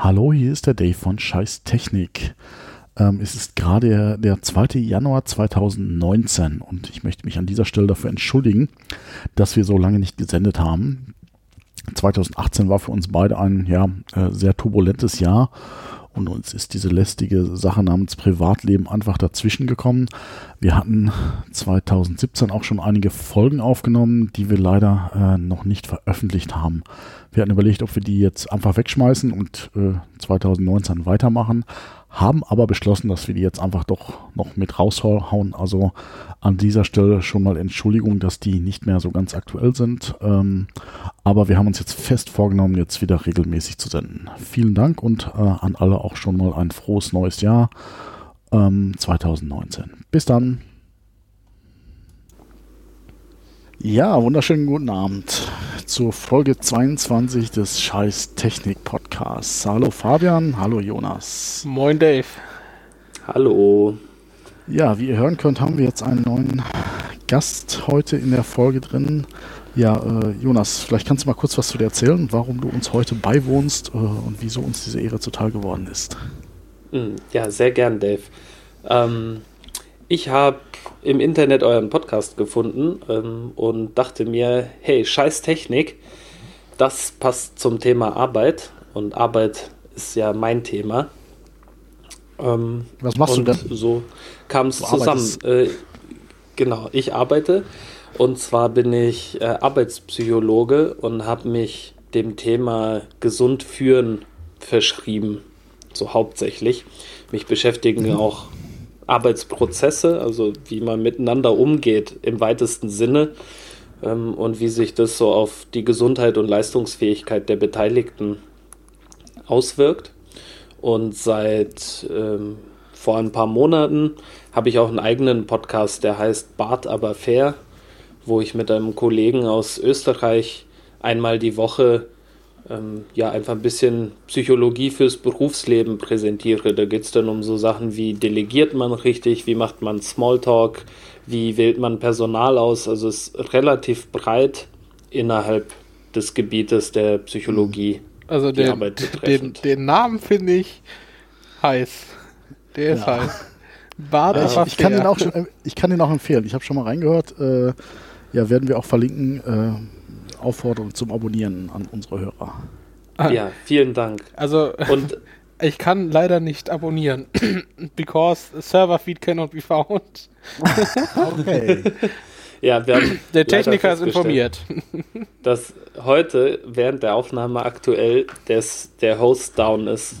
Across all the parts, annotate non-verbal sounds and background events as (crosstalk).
Hallo, hier ist der Dave von Scheiß Technik. Ähm, es ist gerade der, der 2. Januar 2019 und ich möchte mich an dieser Stelle dafür entschuldigen, dass wir so lange nicht gesendet haben. 2018 war für uns beide ein ja, äh, sehr turbulentes Jahr und uns ist diese lästige Sache namens Privatleben einfach dazwischen gekommen. Wir hatten 2017 auch schon einige Folgen aufgenommen, die wir leider äh, noch nicht veröffentlicht haben. Wir hatten überlegt, ob wir die jetzt einfach wegschmeißen und äh, 2019 weitermachen, haben aber beschlossen, dass wir die jetzt einfach doch noch mit raushauen. Also an dieser Stelle schon mal Entschuldigung, dass die nicht mehr so ganz aktuell sind. Ähm, aber wir haben uns jetzt fest vorgenommen, jetzt wieder regelmäßig zu senden. Vielen Dank und äh, an alle auch schon mal ein frohes neues Jahr ähm, 2019. Bis dann. Ja, wunderschönen guten Abend zur Folge 22 des Scheiß Technik Podcasts. Hallo Fabian, hallo Jonas. Moin Dave. Hallo. Ja, wie ihr hören könnt, haben wir jetzt einen neuen Gast heute in der Folge drin. Ja, äh, Jonas, vielleicht kannst du mal kurz was zu dir erzählen, warum du uns heute beiwohnst äh, und wieso uns diese Ehre zuteil geworden ist. Hm, ja, sehr gern, Dave. Ähm, ich habe im Internet euren Podcast gefunden ähm, und dachte mir, hey, scheiß Technik, das passt zum Thema Arbeit und Arbeit ist ja mein Thema. Ähm, Was machst du denn? So kam es zusammen. Äh, genau, ich arbeite und zwar bin ich äh, Arbeitspsychologe und habe mich dem Thema gesund führen verschrieben, so hauptsächlich. Mich beschäftigen mhm. auch Arbeitsprozesse, also wie man miteinander umgeht im weitesten Sinne ähm, und wie sich das so auf die Gesundheit und Leistungsfähigkeit der Beteiligten auswirkt. Und seit ähm, vor ein paar Monaten habe ich auch einen eigenen Podcast, der heißt Bart aber fair, wo ich mit einem Kollegen aus Österreich einmal die Woche ähm, ja einfach ein bisschen Psychologie fürs Berufsleben präsentiere. Da geht es dann um so Sachen wie delegiert man richtig, wie macht man Smalltalk, wie wählt man Personal aus. Also es ist relativ breit innerhalb des Gebietes der Psychologie. Also den, den, den, Namen finde ich heiß. Der ist ja. heiß. Bade ich, ich, kann den auch schon, äh, ich kann den auch empfehlen. Ich habe schon mal reingehört. Äh, ja, werden wir auch verlinken. Äh, Aufforderung zum Abonnieren an unsere Hörer. Ah. Ja, vielen Dank. Also, und (laughs) ich kann leider nicht abonnieren, (clears throat) because server feed cannot be found. (laughs) okay. (laughs) Ja, wir haben der Techniker ist informiert. Dass heute während der Aufnahme aktuell des, der Host down ist,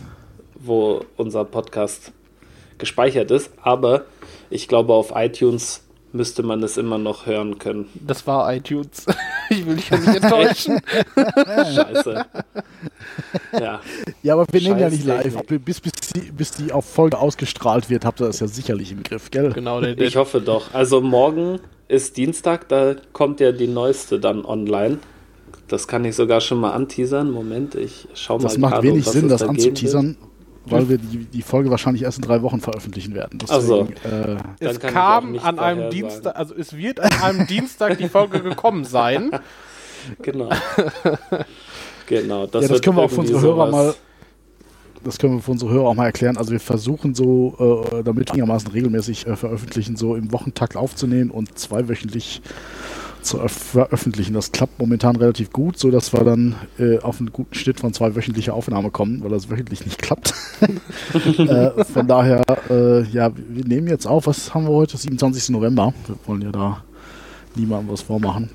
wo unser Podcast gespeichert ist. Aber ich glaube, auf iTunes müsste man es immer noch hören können. Das war iTunes. (laughs) ich will dich ja nicht enttäuschen. Scheiße. Ja. ja, aber wir Scheiß nehmen ja nicht live. Bis, bis, die, bis die auf Folge ausgestrahlt wird, habt ihr das ja sicherlich im Griff, gell? Genau, der, ich hoffe doch. Also morgen ist Dienstag, da kommt ja die neueste dann online. Das kann ich sogar schon mal anteasern. Moment, ich schau mal. Das macht wenig Sinn, das da anzuteasern, weil wir die, die Folge wahrscheinlich erst in drei Wochen veröffentlichen werden. Deswegen, also, äh, es kam an einem Dienstag, also es wird an einem Dienstag die Folge gekommen sein. (laughs) Genau. genau. Das, ja, das können wir auch für unsere Hörer mal. Das können wir für unsere Hörer auch mal erklären. Also wir versuchen so, äh, damit einigermaßen regelmäßig äh, veröffentlichen, so im Wochentakt aufzunehmen und zweiwöchentlich zu veröffentlichen. Das klappt momentan relativ gut, so dass wir dann äh, auf einen guten Schnitt von zwei wöchentlicher Aufnahme kommen, weil das wöchentlich nicht klappt. (laughs) äh, von daher, äh, ja, wir nehmen jetzt auf, was haben wir heute? 27. November. Wir wollen ja da niemandem was vormachen.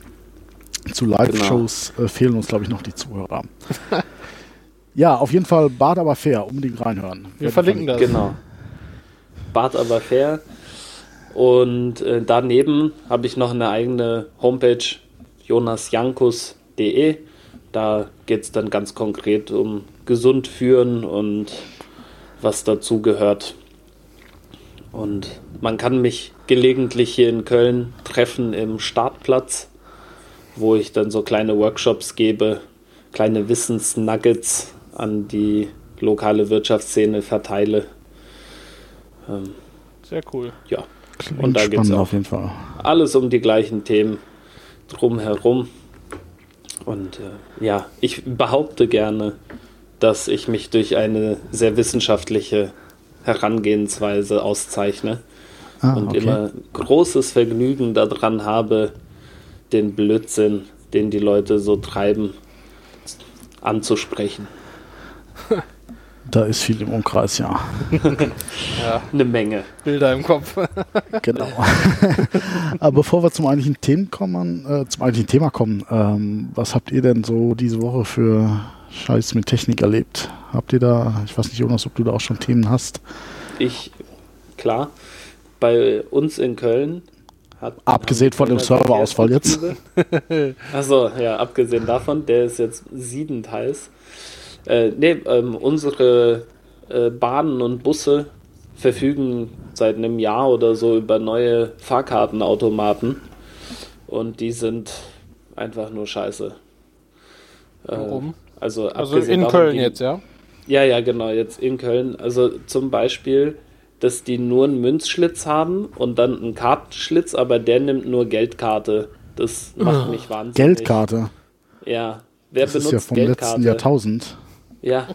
Zu Live-Shows genau. Äh, fehlen uns, glaube ich, noch die Zuhörer. (laughs) ja, auf jeden Fall Bad aber fair, unbedingt reinhören. Wir, wir verlinken das. Genau. Bad aber fair und äh, daneben habe ich noch eine eigene Homepage, jonasjankus.de. Da geht es dann ganz konkret um gesund führen und was dazu gehört. Und man kann mich gelegentlich hier in Köln treffen im Startplatz, wo ich dann so kleine Workshops gebe, kleine Wissensnuggets an die lokale Wirtschaftsszene verteile. Ähm, Sehr cool. Ja. Klingt und da geht es auf jeden Fall. Alles um die gleichen Themen drumherum. Und äh, ja, ich behaupte gerne, dass ich mich durch eine sehr wissenschaftliche Herangehensweise auszeichne ah, und okay. immer großes Vergnügen daran habe, den Blödsinn, den die Leute so treiben, anzusprechen. (laughs) Da ist viel im Umkreis, ja. (laughs) ja. Eine Menge. Bilder im Kopf. (laughs) genau. (laughs) Aber bevor wir zum eigentlichen Thema kommen, äh, zum eigentlichen Thema kommen, ähm, was habt ihr denn so diese Woche für Scheiß mit Technik erlebt? Habt ihr da, ich weiß nicht, Jonas, ob du da auch schon Themen hast? Ich, klar. Bei uns in Köln hat. Abgesehen von dem Serverausfall jetzt. Achso, ja, abgesehen davon, der ist jetzt siedend heiß. Äh, nee, ähm, unsere äh, Bahnen und Busse verfügen seit einem Jahr oder so über neue Fahrkartenautomaten und die sind einfach nur scheiße. Äh, Warum? Also, also in davon, Köln jetzt, ja? Ja, ja, genau, jetzt in Köln. Also zum Beispiel, dass die nur einen Münzschlitz haben und dann einen Kartenschlitz, aber der nimmt nur Geldkarte. Das macht mich wahnsinnig. Geldkarte? Ja. Wer das benutzt ist ja vom Geldkarte? letzten Jahrtausend. Ja.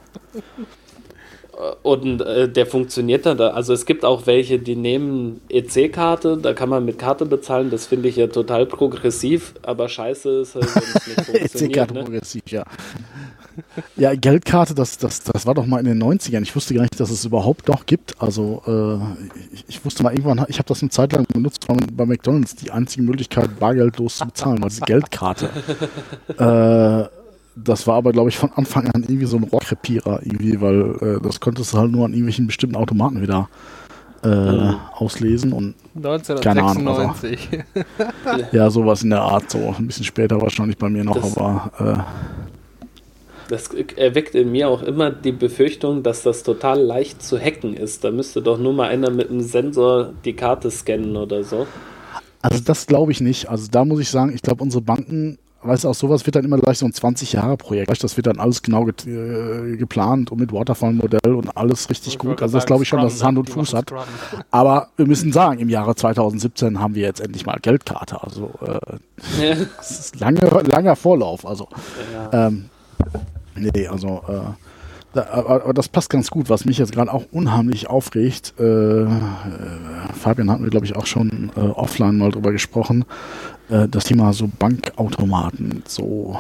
Und äh, der funktioniert dann da. Also es gibt auch welche, die nehmen EC-Karte, da kann man mit Karte bezahlen, das finde ich ja total progressiv, aber scheiße ist halt, wenn es nicht. (laughs) EC-Karte ne? progressiv, ja. Ja, Geldkarte, das, das, das war doch mal in den 90ern. Ich wusste gar nicht, dass es überhaupt noch gibt. Also äh, ich, ich, wusste mal irgendwann, ich habe das eine Zeit lang benutzt, war bei McDonalds die einzige Möglichkeit, bargeldlos zu bezahlen, also Geldkarte. (laughs) äh, das war aber, glaube ich, von Anfang an irgendwie so ein Rohrkrepierer irgendwie, weil äh, das konntest du halt nur an irgendwelchen bestimmten Automaten wieder äh, mhm. auslesen und 1996. Keine Ahnung, also, (laughs) ja, sowas in der Art, so ein bisschen später wahrscheinlich bei mir noch, das, aber äh, das erweckt in mir auch immer die Befürchtung, dass das total leicht zu hacken ist. Da müsste doch nur mal einer mit einem Sensor die Karte scannen oder so. Also das glaube ich nicht. Also da muss ich sagen, ich glaube, unsere Banken weißt du, auch sowas wird dann immer gleich so ein 20-Jahre-Projekt. Das wird dann alles genau ge äh, geplant und mit Waterfall-Modell und alles richtig ich gut. Also das glaube ich schon, dass es Hand und Fuß hat. Aber wir müssen sagen, im Jahre 2017 haben wir jetzt endlich mal Geldkarte. Also äh, (laughs) das ist lange, langer Vorlauf. Also ja. ähm, nee, also äh, aber das passt ganz gut, was mich jetzt gerade auch unheimlich aufregt. Äh, äh, Fabian hatten wir, glaube ich, auch schon äh, offline mal drüber gesprochen. Äh, das Thema so Bankautomaten, so,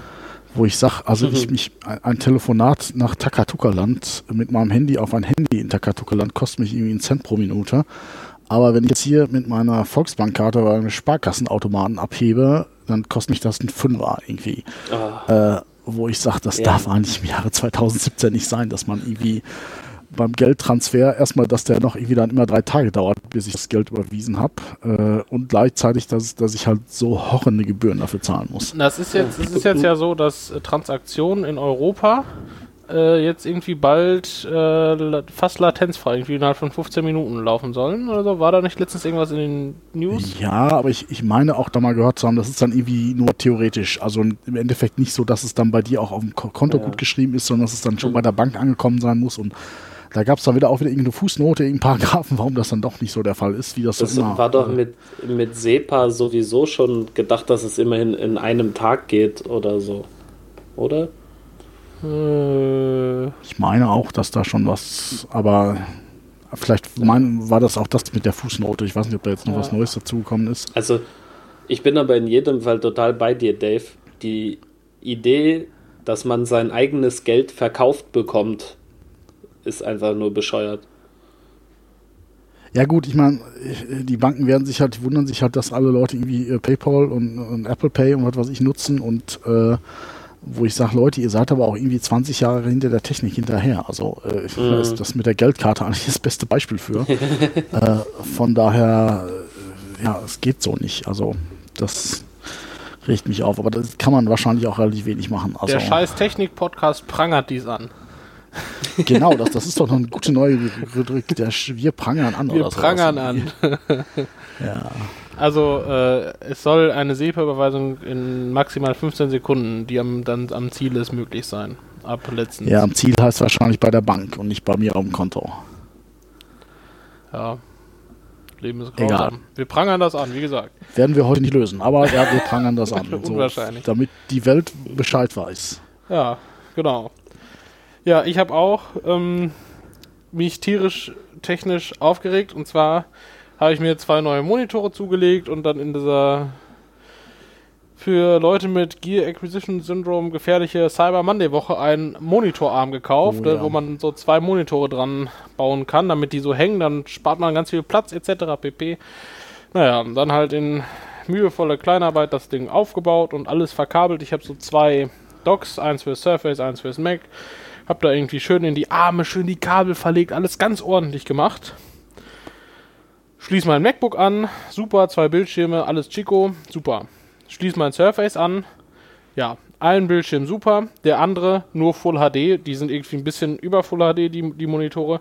(laughs) wo ich sage, also mhm. ich mich, ein Telefonat nach Takatuka-Land mit meinem Handy auf ein Handy in Takatuka-Land kostet mich irgendwie einen Cent pro Minute. Aber wenn ich jetzt hier mit meiner Volksbankkarte oder einem Sparkassenautomaten abhebe, dann kostet mich das ein Fünfer irgendwie. Oh. Äh, wo ich sage, das ja. darf eigentlich im Jahre 2017 nicht sein, dass man irgendwie beim Geldtransfer erstmal, dass der noch irgendwie dann immer drei Tage dauert, bis ich das Geld überwiesen habe äh, und gleichzeitig, dass, dass ich halt so horrende Gebühren dafür zahlen muss. Das ist jetzt, das ist jetzt ja so, dass äh, Transaktionen in Europa äh, jetzt irgendwie bald äh, fast latenzfrei, irgendwie innerhalb von 15 Minuten laufen sollen oder so. War da nicht letztens irgendwas in den News? Ja, aber ich, ich meine auch da mal gehört zu haben, das ist dann irgendwie nur theoretisch. Also im Endeffekt nicht so, dass es dann bei dir auch auf dem Konto ja. gut geschrieben ist, sondern dass es dann schon mhm. bei der Bank angekommen sein muss und da gab es dann wieder auch wieder irgendeine Fußnote, irgendein Paragraphen, warum das dann doch nicht so der Fall ist, wie das, das so immer. war doch mit, mit SEPA sowieso schon gedacht, dass es immerhin in einem Tag geht oder so. Oder? Äh, ich meine auch, dass da schon was, aber vielleicht mein, war das auch das mit der Fußnote. Ich weiß nicht, ob da jetzt noch ja. was Neues dazugekommen ist. Also, ich bin aber in jedem Fall total bei dir, Dave. Die Idee, dass man sein eigenes Geld verkauft bekommt, ist einfach nur bescheuert. Ja gut, ich meine, die Banken werden sich halt, wundern sich halt, dass alle Leute irgendwie äh, PayPal und, und, Apple Pay und was weiß ich nutzen und äh, wo ich sage, Leute, ihr seid aber auch irgendwie 20 Jahre hinter der Technik hinterher. Also äh, ich mm. ist das mit der Geldkarte (laughs) eigentlich das beste Beispiel für. (laughs) äh, von daher, äh, ja, es geht so nicht. Also das regt mich auf. Aber das kann man wahrscheinlich auch relativ wenig machen. Also, der scheiß Technik-Podcast prangert dies an. (laughs) Genau, das, das ist doch noch eine gute neue Rubrik. Wir prangern an. Wir prangern an. ja. Also äh, es soll eine SEPA-Überweisung in maximal 15 Sekunden, die am, dann am Ziel ist, möglich sein. Ab letztens. Ja, am Ziel heißt wahrscheinlich bei der Bank und nicht bei mir auf dem Konto. Ja. Leben ist grausam. Egal. Wir prangern das an, wie gesagt. Werden wir heute nicht lösen, aber ja, wir prangern das (laughs) an. Unwahrscheinlich. So, damit die Welt Bescheid weiß. Ja, genau. Ja, ich habe auch ähm, mich tierisch technisch aufgeregt und zwar habe ich mir zwei neue Monitore zugelegt und dann in dieser für Leute mit Gear Acquisition Syndrome gefährliche Cyber Monday Woche einen Monitorarm gekauft, oh, ja. wo man so zwei Monitore dran bauen kann, damit die so hängen, dann spart man ganz viel Platz etc. pp. Naja, dann halt in mühevoller Kleinarbeit das Ding aufgebaut und alles verkabelt. Ich habe so zwei Docks, eins fürs Surface, eins fürs Mac. Hab da irgendwie schön in die Arme, schön die Kabel verlegt, alles ganz ordentlich gemacht. Schließ mein MacBook an, super, zwei Bildschirme, alles Chico, super. Schließ mein Surface an, ja, ein Bildschirm super, der andere nur Full HD, die sind irgendwie ein bisschen über Full HD, die, die Monitore.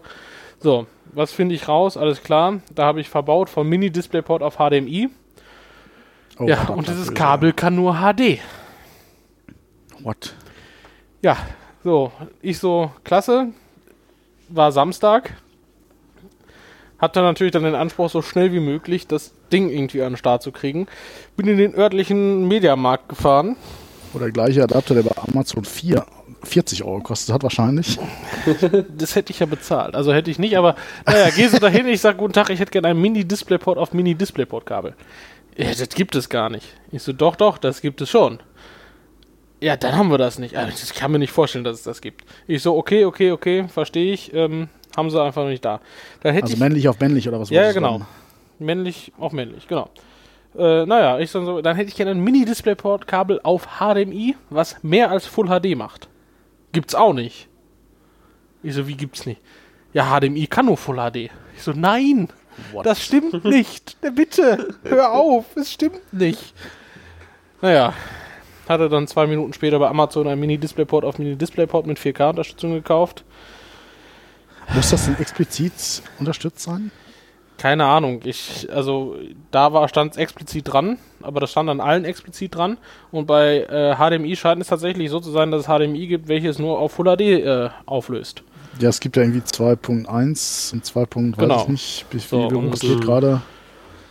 So, was finde ich raus? Alles klar, da habe ich verbaut von Mini-Displayport auf HDMI. Oh, ja, und dieses Kabel kann nur HD. What? Ja, so, ich so, klasse, war Samstag. Hatte natürlich dann den Anspruch, so schnell wie möglich das Ding irgendwie an den Start zu kriegen. Bin in den örtlichen Mediamarkt gefahren. Oder der gleiche Adapter, der bei Amazon 4 40 Euro kostet hat wahrscheinlich. (laughs) das hätte ich ja bezahlt. Also hätte ich nicht, aber naja, geh so dahin, ich sag guten Tag, ich hätte gerne ein Mini-Displayport auf Mini-Displayport-Kabel. Ja, das gibt es gar nicht. Ich so, doch, doch, das gibt es schon. Ja, dann haben wir das nicht. Also, ich kann mir nicht vorstellen, dass es das gibt. Ich so, okay, okay, okay, verstehe ich. Ähm, haben sie einfach noch nicht da. also ich, männlich auf männlich oder was? Ja, ja genau. Dann? Männlich auf männlich, genau. Äh, naja, ich dann so, dann hätte ich gerne ein Mini-Displayport-Kabel auf HDMI, was mehr als Full HD macht. Gibt's auch nicht. Ich so, wie gibt's nicht? Ja, HDMI kann nur Full HD. Ich so, nein, What? das stimmt nicht. (laughs) Bitte, hör auf, es stimmt nicht. Naja, hatte dann zwei Minuten später bei Amazon ein Mini-Displayport auf Mini-Displayport mit 4K-Unterstützung gekauft. Muss das denn explizit unterstützt sein? Keine Ahnung. Ich, also da war stand es explizit dran, aber das stand an allen explizit dran. Und bei äh, HDMI scheint es tatsächlich so zu sein, dass es HDMI gibt, welches nur auf Full HD äh, auflöst. Ja, es gibt ja irgendwie 2.1 und 2. Genau. weiß ich nicht, wie so, es geht gerade.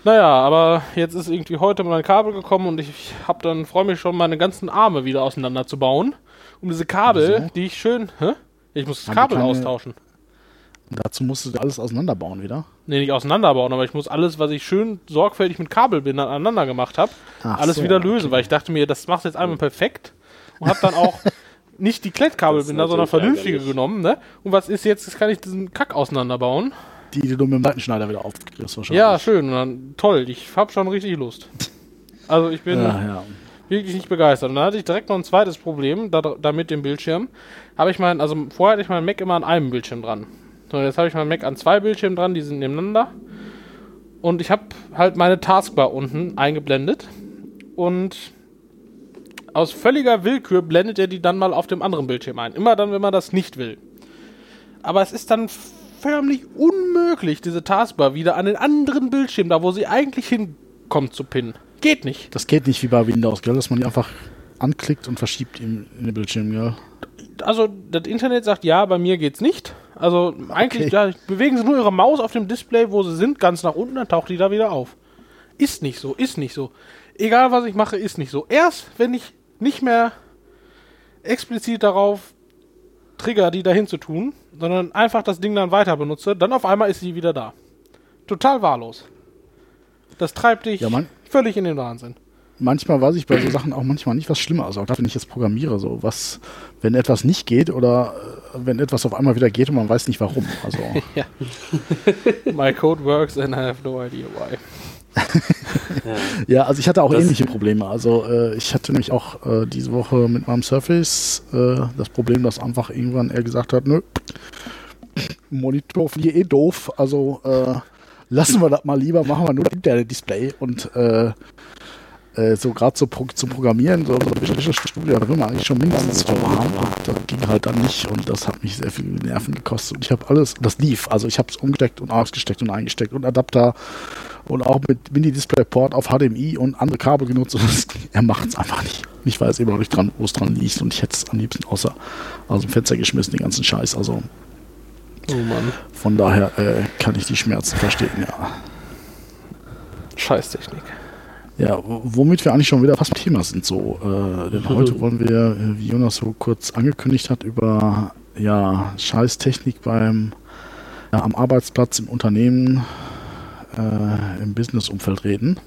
Naja, aber jetzt ist irgendwie heute mein Kabel gekommen und ich habe dann freue mich schon, meine ganzen Arme wieder auseinanderzubauen. Um diese Kabel, Wieso? die ich schön. Hä? Ich muss das Kabel austauschen. Dazu musst du alles auseinanderbauen wieder? Nee, nicht auseinanderbauen, aber ich muss alles, was ich schön sorgfältig mit Kabelbindern aneinander gemacht habe, alles so, wieder lösen, okay. weil ich dachte mir, das macht jetzt einmal perfekt und habe dann auch (laughs) nicht die Klettkabelbinder, sondern vernünftige ärgerlich. genommen, ne? Und was ist jetzt, jetzt kann ich diesen Kack auseinanderbauen. Die, die du mit dem Seitenschneider wieder aufkriegst wahrscheinlich. Ja, schön. Und dann, toll, ich hab schon richtig Lust. Also ich bin ja, ja. wirklich nicht begeistert. Und dann hatte ich direkt noch ein zweites Problem, da, da mit dem Bildschirm. Habe ich mein, also vorher hatte ich meinen Mac immer an einem Bildschirm dran. So, jetzt habe ich meinen Mac an zwei Bildschirmen dran, die sind nebeneinander. Und ich habe halt meine Taskbar unten eingeblendet. Und aus völliger Willkür blendet er die dann mal auf dem anderen Bildschirm ein. Immer dann, wenn man das nicht will. Aber es ist dann förmlich unmöglich, diese Taskbar wieder an den anderen Bildschirm, da wo sie eigentlich hinkommt, zu pinnen. Geht nicht. Das geht nicht wie bei Windows, gell? Dass man die einfach anklickt und verschiebt in, in den Bildschirm, gell? Also, das Internet sagt ja, bei mir geht's nicht. Also eigentlich okay. ja, bewegen sie nur ihre Maus auf dem Display, wo sie sind, ganz nach unten, dann taucht die da wieder auf. Ist nicht so, ist nicht so. Egal was ich mache, ist nicht so. Erst wenn ich nicht mehr explizit darauf trigger, die dahin zu tun, sondern einfach das Ding dann weiter benutze, dann auf einmal ist sie wieder da. Total wahllos. Das treibt dich ja, völlig in den Wahnsinn manchmal weiß ich bei so Sachen auch manchmal nicht, was schlimmer ist. Auch wenn ich jetzt programmiere, so was, wenn etwas nicht geht oder äh, wenn etwas auf einmal wieder geht und man weiß nicht warum. Also. (laughs) My code works and I have no idea why. (laughs) ja, also ich hatte auch das ähnliche Probleme. Also äh, ich hatte nämlich auch äh, diese Woche mit meinem Surface äh, das Problem, dass einfach irgendwann er gesagt hat, nö, Monitor finde ich eh doof, also äh, lassen wir das mal lieber, machen wir nur das Internet-Display und äh, so gerade so pro zum Programmieren, so, so Visual Studio, da will man eigentlich schon mindestens haben. Das ging halt dann nicht und das hat mich sehr viel Nerven gekostet. Und ich habe alles, das lief. Also ich habe es umgesteckt und ausgesteckt und eingesteckt und Adapter und auch mit Mini-Display-Port auf HDMI und andere Kabel genutzt. Und das, er macht es einfach nicht. Ich weiß immer noch nicht dran, wo es dran liegt und ich hätte es am liebsten außer aus dem Fenster geschmissen, den ganzen Scheiß. Also oh Mann. von daher äh, kann ich die Schmerzen verstehen, ja. Scheißtechnik. Ja, womit wir eigentlich schon wieder fast Thema sind so. Äh, denn heute wollen wir, wie Jonas so kurz angekündigt hat, über ja, Scheißtechnik beim ja, am Arbeitsplatz, im Unternehmen, äh, im Businessumfeld reden.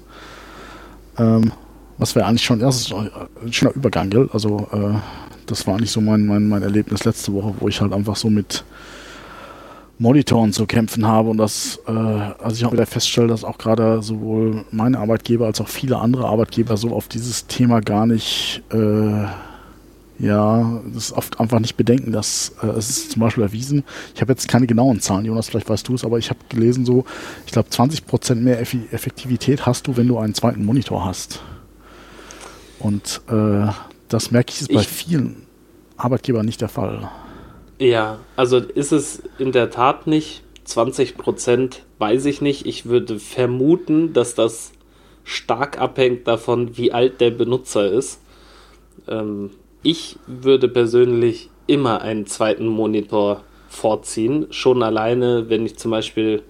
Ähm, was wäre eigentlich schon, ist ein schöner Übergang, gell? Also, äh, das war eigentlich so mein, mein, mein Erlebnis letzte Woche, wo ich halt einfach so mit Monitoren zu kämpfen habe und das, äh, also ich auch wieder feststelle, dass auch gerade sowohl meine Arbeitgeber als auch viele andere Arbeitgeber so auf dieses Thema gar nicht, äh, ja, das oft einfach nicht bedenken, dass äh, es ist zum Beispiel erwiesen. Ich habe jetzt keine genauen Zahlen, Jonas, vielleicht weißt du es, aber ich habe gelesen so, ich glaube 20 Prozent mehr Eff Effektivität hast du, wenn du einen zweiten Monitor hast. Und äh, das merke ich ist bei vielen Arbeitgebern nicht der Fall. Ja, also ist es in der Tat nicht. 20 Prozent weiß ich nicht. Ich würde vermuten, dass das stark abhängt davon, wie alt der Benutzer ist. Ähm, ich würde persönlich immer einen zweiten Monitor vorziehen. Schon alleine, wenn ich zum Beispiel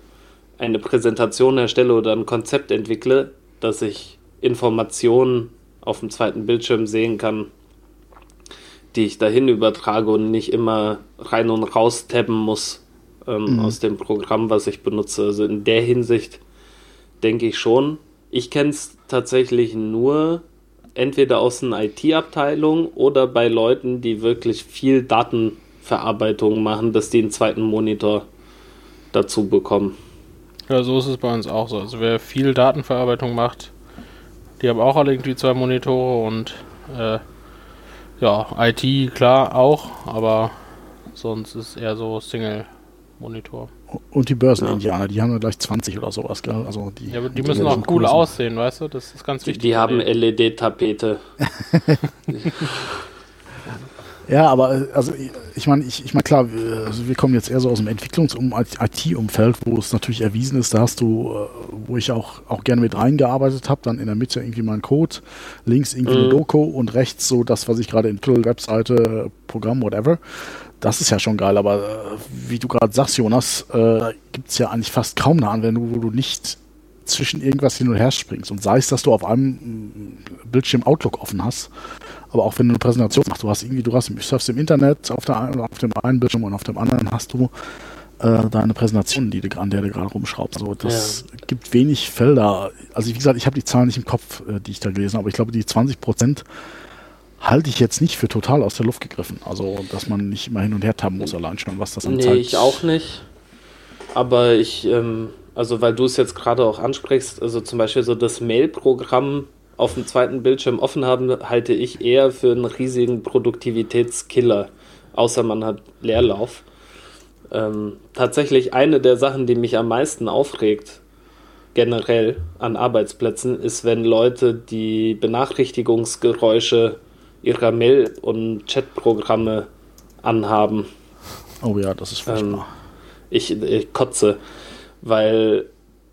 eine Präsentation erstelle oder ein Konzept entwickle, dass ich Informationen auf dem zweiten Bildschirm sehen kann, die ich dahin übertrage und nicht immer rein und raus tabben muss ähm, mhm. aus dem Programm, was ich benutze. Also in der Hinsicht denke ich schon. Ich kenne es tatsächlich nur entweder aus einer IT-Abteilung oder bei Leuten, die wirklich viel Datenverarbeitung machen, dass die einen zweiten Monitor dazu bekommen. Ja, so ist es bei uns auch so. Also wer viel Datenverarbeitung macht, die haben auch alle irgendwie zwei Monitore und äh, ja, IT klar auch, aber sonst ist eher so Single-Monitor. Und die Börsen-Indianer, die haben ja gleich 20 oder sowas, gell? Also die, ja, aber die müssen auch cool aussehen, weißt du? Das ist ganz wichtig. Die, die haben LED-Tapete. (laughs) (laughs) Ja, aber äh, also ich meine, ich, ich meine klar, wir, also wir kommen jetzt eher so aus dem Entwicklungs- und IT-Umfeld, wo es natürlich erwiesen ist, da hast du, äh, wo ich auch, auch gerne mit reingearbeitet habe, dann in der Mitte irgendwie mein Code, links irgendwie mhm. ein Logo und rechts so das, was ich gerade entwickle, Webseite, Programm, whatever. Das ist ja schon geil, aber äh, wie du gerade sagst, Jonas, äh, gibt es ja eigentlich fast kaum eine Anwendung, wo du nicht zwischen irgendwas hin und her springst. Und sei es, dass du auf einem mm, Bildschirm Outlook offen hast, aber auch wenn du eine Präsentation machst, du hast irgendwie, du hast, surfst im Internet auf, der, auf dem einen Bildschirm und auf dem anderen hast du äh, deine Präsentation, die du, an der du gerade rumschraubst. Also das ja. gibt wenig Felder. Also wie gesagt, ich habe die Zahlen nicht im Kopf, äh, die ich da gelesen habe, aber ich glaube, die 20 Prozent halte ich jetzt nicht für total aus der Luft gegriffen. Also, dass man nicht immer hin und her tappen muss, allein schon, was das anzeigt. Nee, ich auch nicht. Aber ich, ähm, also weil du es jetzt gerade auch ansprichst, also zum Beispiel so das Mail-Programm auf dem zweiten Bildschirm offen haben, halte ich eher für einen riesigen Produktivitätskiller, außer man hat Leerlauf. Ähm, tatsächlich eine der Sachen, die mich am meisten aufregt, generell an Arbeitsplätzen, ist, wenn Leute die Benachrichtigungsgeräusche ihrer Mail- und Chatprogramme anhaben. Oh ja, das ist furchtbar. Ähm, ich, ich kotze, weil,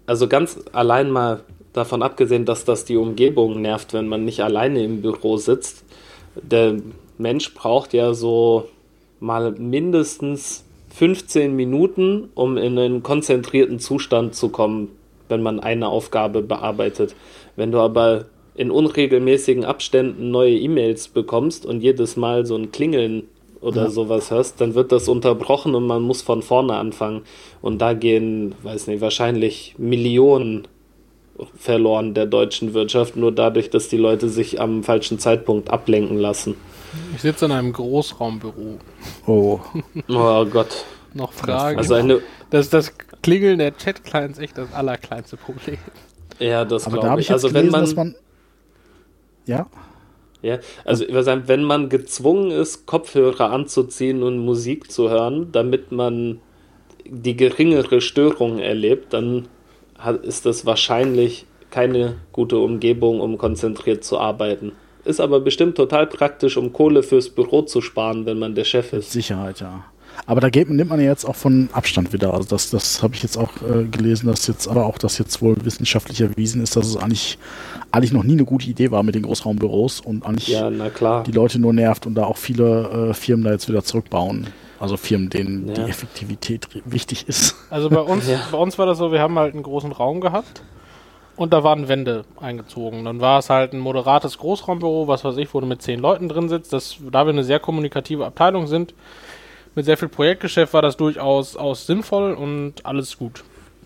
also ganz allein mal davon abgesehen, dass das die Umgebung nervt, wenn man nicht alleine im Büro sitzt. Der Mensch braucht ja so mal mindestens 15 Minuten, um in einen konzentrierten Zustand zu kommen, wenn man eine Aufgabe bearbeitet. Wenn du aber in unregelmäßigen Abständen neue E-Mails bekommst und jedes Mal so ein Klingeln oder ja. sowas hörst, dann wird das unterbrochen und man muss von vorne anfangen. Und da gehen, weiß nicht, wahrscheinlich Millionen verloren der deutschen Wirtschaft, nur dadurch, dass die Leute sich am falschen Zeitpunkt ablenken lassen. Ich sitze in einem Großraumbüro. Oh. (laughs) oh Gott. Noch Fragen. Also eine das, das Klingeln der Chat-Clients echt das allerkleinste Problem. Ja, das glaube ich. ich also gelesen, wenn man, man, Ja. Ja, also ich sagen, wenn man gezwungen ist, Kopfhörer anzuziehen und Musik zu hören, damit man die geringere Störung erlebt, dann ist das wahrscheinlich keine gute Umgebung, um konzentriert zu arbeiten. Ist aber bestimmt total praktisch, um Kohle fürs Büro zu sparen, wenn man der Chef ist. Sicherheit, ja. Aber da geht, nimmt man ja jetzt auch von Abstand wieder. Also das, das habe ich jetzt auch äh, gelesen, dass jetzt aber auch das jetzt wohl wissenschaftlich erwiesen ist, dass es eigentlich, eigentlich noch nie eine gute Idee war mit den Großraumbüros und eigentlich ja, die Leute nur nervt und da auch viele äh, Firmen da jetzt wieder zurückbauen. Also Firmen, denen ja. die Effektivität wichtig ist. Also bei uns, ja. bei uns war das so, wir haben halt einen großen Raum gehabt und da waren Wände eingezogen. Dann war es halt ein moderates Großraumbüro, was weiß ich, wo du mit zehn Leuten drin sitzt. Das, da wir eine sehr kommunikative Abteilung sind, mit sehr viel Projektgeschäft war das durchaus aus sinnvoll und alles gut.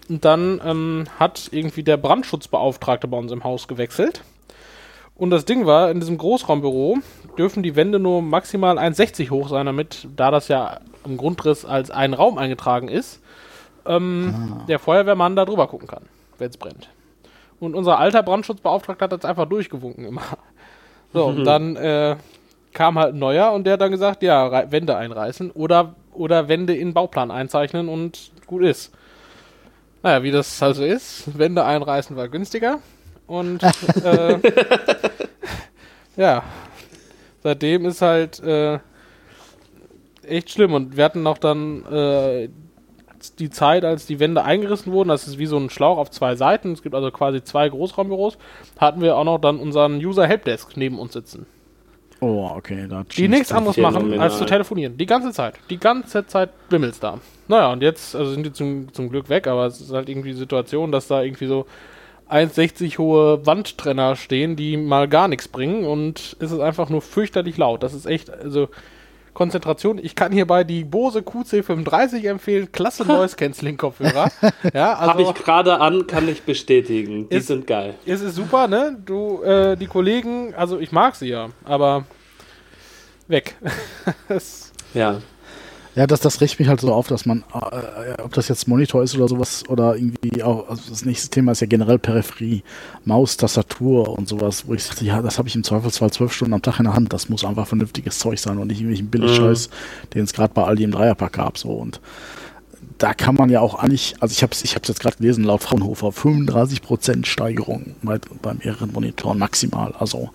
Und dann ähm, hat irgendwie der Brandschutzbeauftragte bei uns im Haus gewechselt. Und das Ding war, in diesem Großraumbüro dürfen die Wände nur maximal 1,60 hoch sein, damit, da das ja im Grundriss als ein Raum eingetragen ist, ähm, ah. der Feuerwehrmann da drüber gucken kann, wenn es brennt. Und unser alter Brandschutzbeauftragter hat das einfach durchgewunken immer. So, und dann äh, kam halt ein neuer und der hat dann gesagt, ja, Wände einreißen oder, oder Wände in Bauplan einzeichnen und gut ist. Naja, wie das halt so ist, Wände einreißen war günstiger und äh, (laughs) ja, seitdem ist halt äh, echt schlimm und wir hatten noch dann äh, die Zeit, als die Wände eingerissen wurden, das ist wie so ein Schlauch auf zwei Seiten, es gibt also quasi zwei Großraumbüros, hatten wir auch noch dann unseren User Helpdesk neben uns sitzen. Oh, okay. Da die nichts anderes machen, als zu telefonieren. Die ganze Zeit. Die ganze Zeit wimmelt's da. Naja, und jetzt also sind die zum, zum Glück weg, aber es ist halt irgendwie die Situation, dass da irgendwie so 1,60 hohe Wandtrenner stehen, die mal gar nichts bringen und es ist einfach nur fürchterlich laut. Das ist echt, also Konzentration. Ich kann hierbei die Bose QC35 empfehlen. Klasse (laughs) Noise Cancelling Kopfhörer. ja, also Habe ich gerade an, kann ich bestätigen. Die ist, sind geil. Es ist super, ne? Du, äh, die Kollegen, also ich mag sie ja, aber weg. (laughs) ja. Ja, das, das riecht mich halt so auf, dass man, äh, ob das jetzt Monitor ist oder sowas, oder irgendwie auch, also das nächste Thema ist ja generell Peripherie, Maus, Tastatur und sowas, wo ich sagte, ja, das habe ich im Zweifelsfall zwölf Stunden am Tag in der Hand, das muss einfach vernünftiges Zeug sein und nicht irgendwelchen Billigscheiß, mhm. den es gerade bei Aldi im Dreierpack gab, so und da kann man ja auch eigentlich, also ich habe es ich hab's jetzt gerade gelesen, laut Fraunhofer, 35% Steigerung bei, bei mehreren Monitoren maximal, also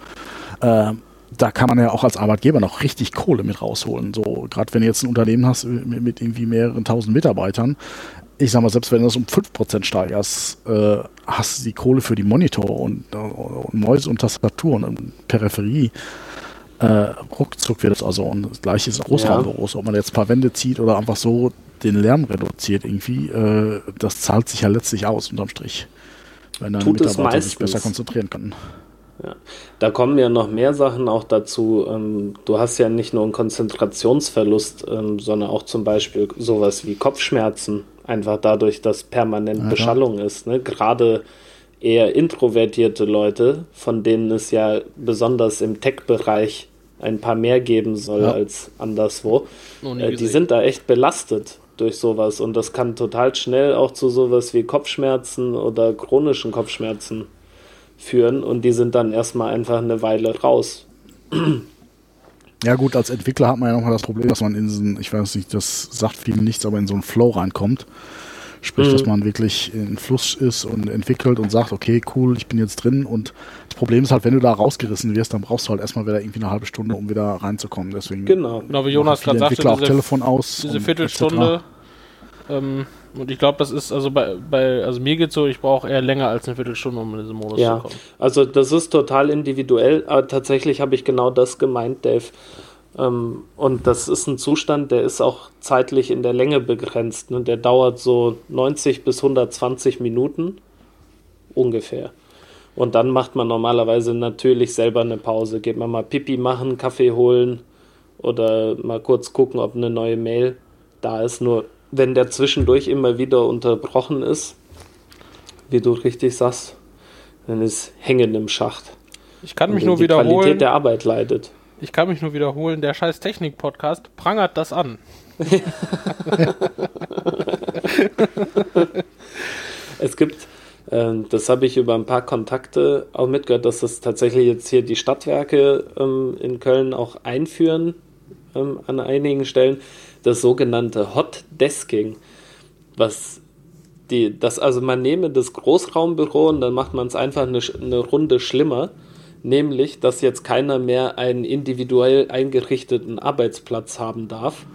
äh, da kann man ja auch als Arbeitgeber noch richtig Kohle mit rausholen. So, gerade wenn du jetzt ein Unternehmen hast mit, mit, irgendwie mehreren tausend Mitarbeitern, ich sag mal, selbst wenn du das um 5% steigerst, äh, hast du die Kohle für die Monitor und, und Mäuse und Tastaturen und Peripherie. Äh, ruckzuck wird es also. Und das gleiche ist Großraumbüros. Ja. Ob man jetzt ein paar Wände zieht oder einfach so den Lärm reduziert irgendwie, äh, das zahlt sich ja letztlich aus unterm Strich. Wenn deine Mitarbeiter sich besser konzentrieren können. Ja. Da kommen ja noch mehr Sachen auch dazu. Ähm, du hast ja nicht nur einen Konzentrationsverlust, ähm, sondern auch zum Beispiel sowas wie Kopfschmerzen. Einfach dadurch, dass permanent ja, Beschallung ist. Ne? Gerade eher introvertierte Leute, von denen es ja besonders im Tech-Bereich ein paar mehr geben soll ja. als anderswo, äh, die sind da echt belastet durch sowas und das kann total schnell auch zu sowas wie Kopfschmerzen oder chronischen Kopfschmerzen führen und die sind dann erstmal einfach eine Weile raus. Ja gut, als Entwickler hat man ja nochmal das Problem, dass man in diesen, ich weiß nicht, das sagt vielen nichts, aber in so einen Flow reinkommt. Sprich, mhm. dass man wirklich in Fluss ist und entwickelt und sagt, okay, cool, ich bin jetzt drin. Und das Problem ist halt, wenn du da rausgerissen wirst, dann brauchst du halt erstmal wieder irgendwie eine halbe Stunde, um wieder reinzukommen. Deswegen genau, genau wie Jonas gerade sagte, diese, auch Telefon aus. Diese Viertelstunde. Ähm, und ich glaube, das ist also bei, bei also mir geht so, ich brauche eher länger als eine Viertelstunde, um in diesen Modus ja, zu kommen. Also das ist total individuell, aber tatsächlich habe ich genau das gemeint, Dave. Ähm, und das ist ein Zustand, der ist auch zeitlich in der Länge begrenzt. Ne? Der dauert so 90 bis 120 Minuten ungefähr. Und dann macht man normalerweise natürlich selber eine Pause. Geht man mal Pipi machen, Kaffee holen oder mal kurz gucken, ob eine neue Mail da ist. Nur wenn der zwischendurch immer wieder unterbrochen ist, wie du richtig sagst, dann ist Hängen im Schacht. Ich kann mich nur die wiederholen. Qualität der Arbeit leidet. Ich kann mich nur wiederholen, der scheiß Technik-Podcast prangert das an. (laughs) es gibt, äh, das habe ich über ein paar Kontakte auch mitgehört, dass das tatsächlich jetzt hier die Stadtwerke ähm, in Köln auch einführen ähm, an einigen Stellen das sogenannte Hot Desking, was die, das also man nehme das Großraumbüro und dann macht man es einfach eine, eine Runde schlimmer, nämlich, dass jetzt keiner mehr einen individuell eingerichteten Arbeitsplatz haben darf,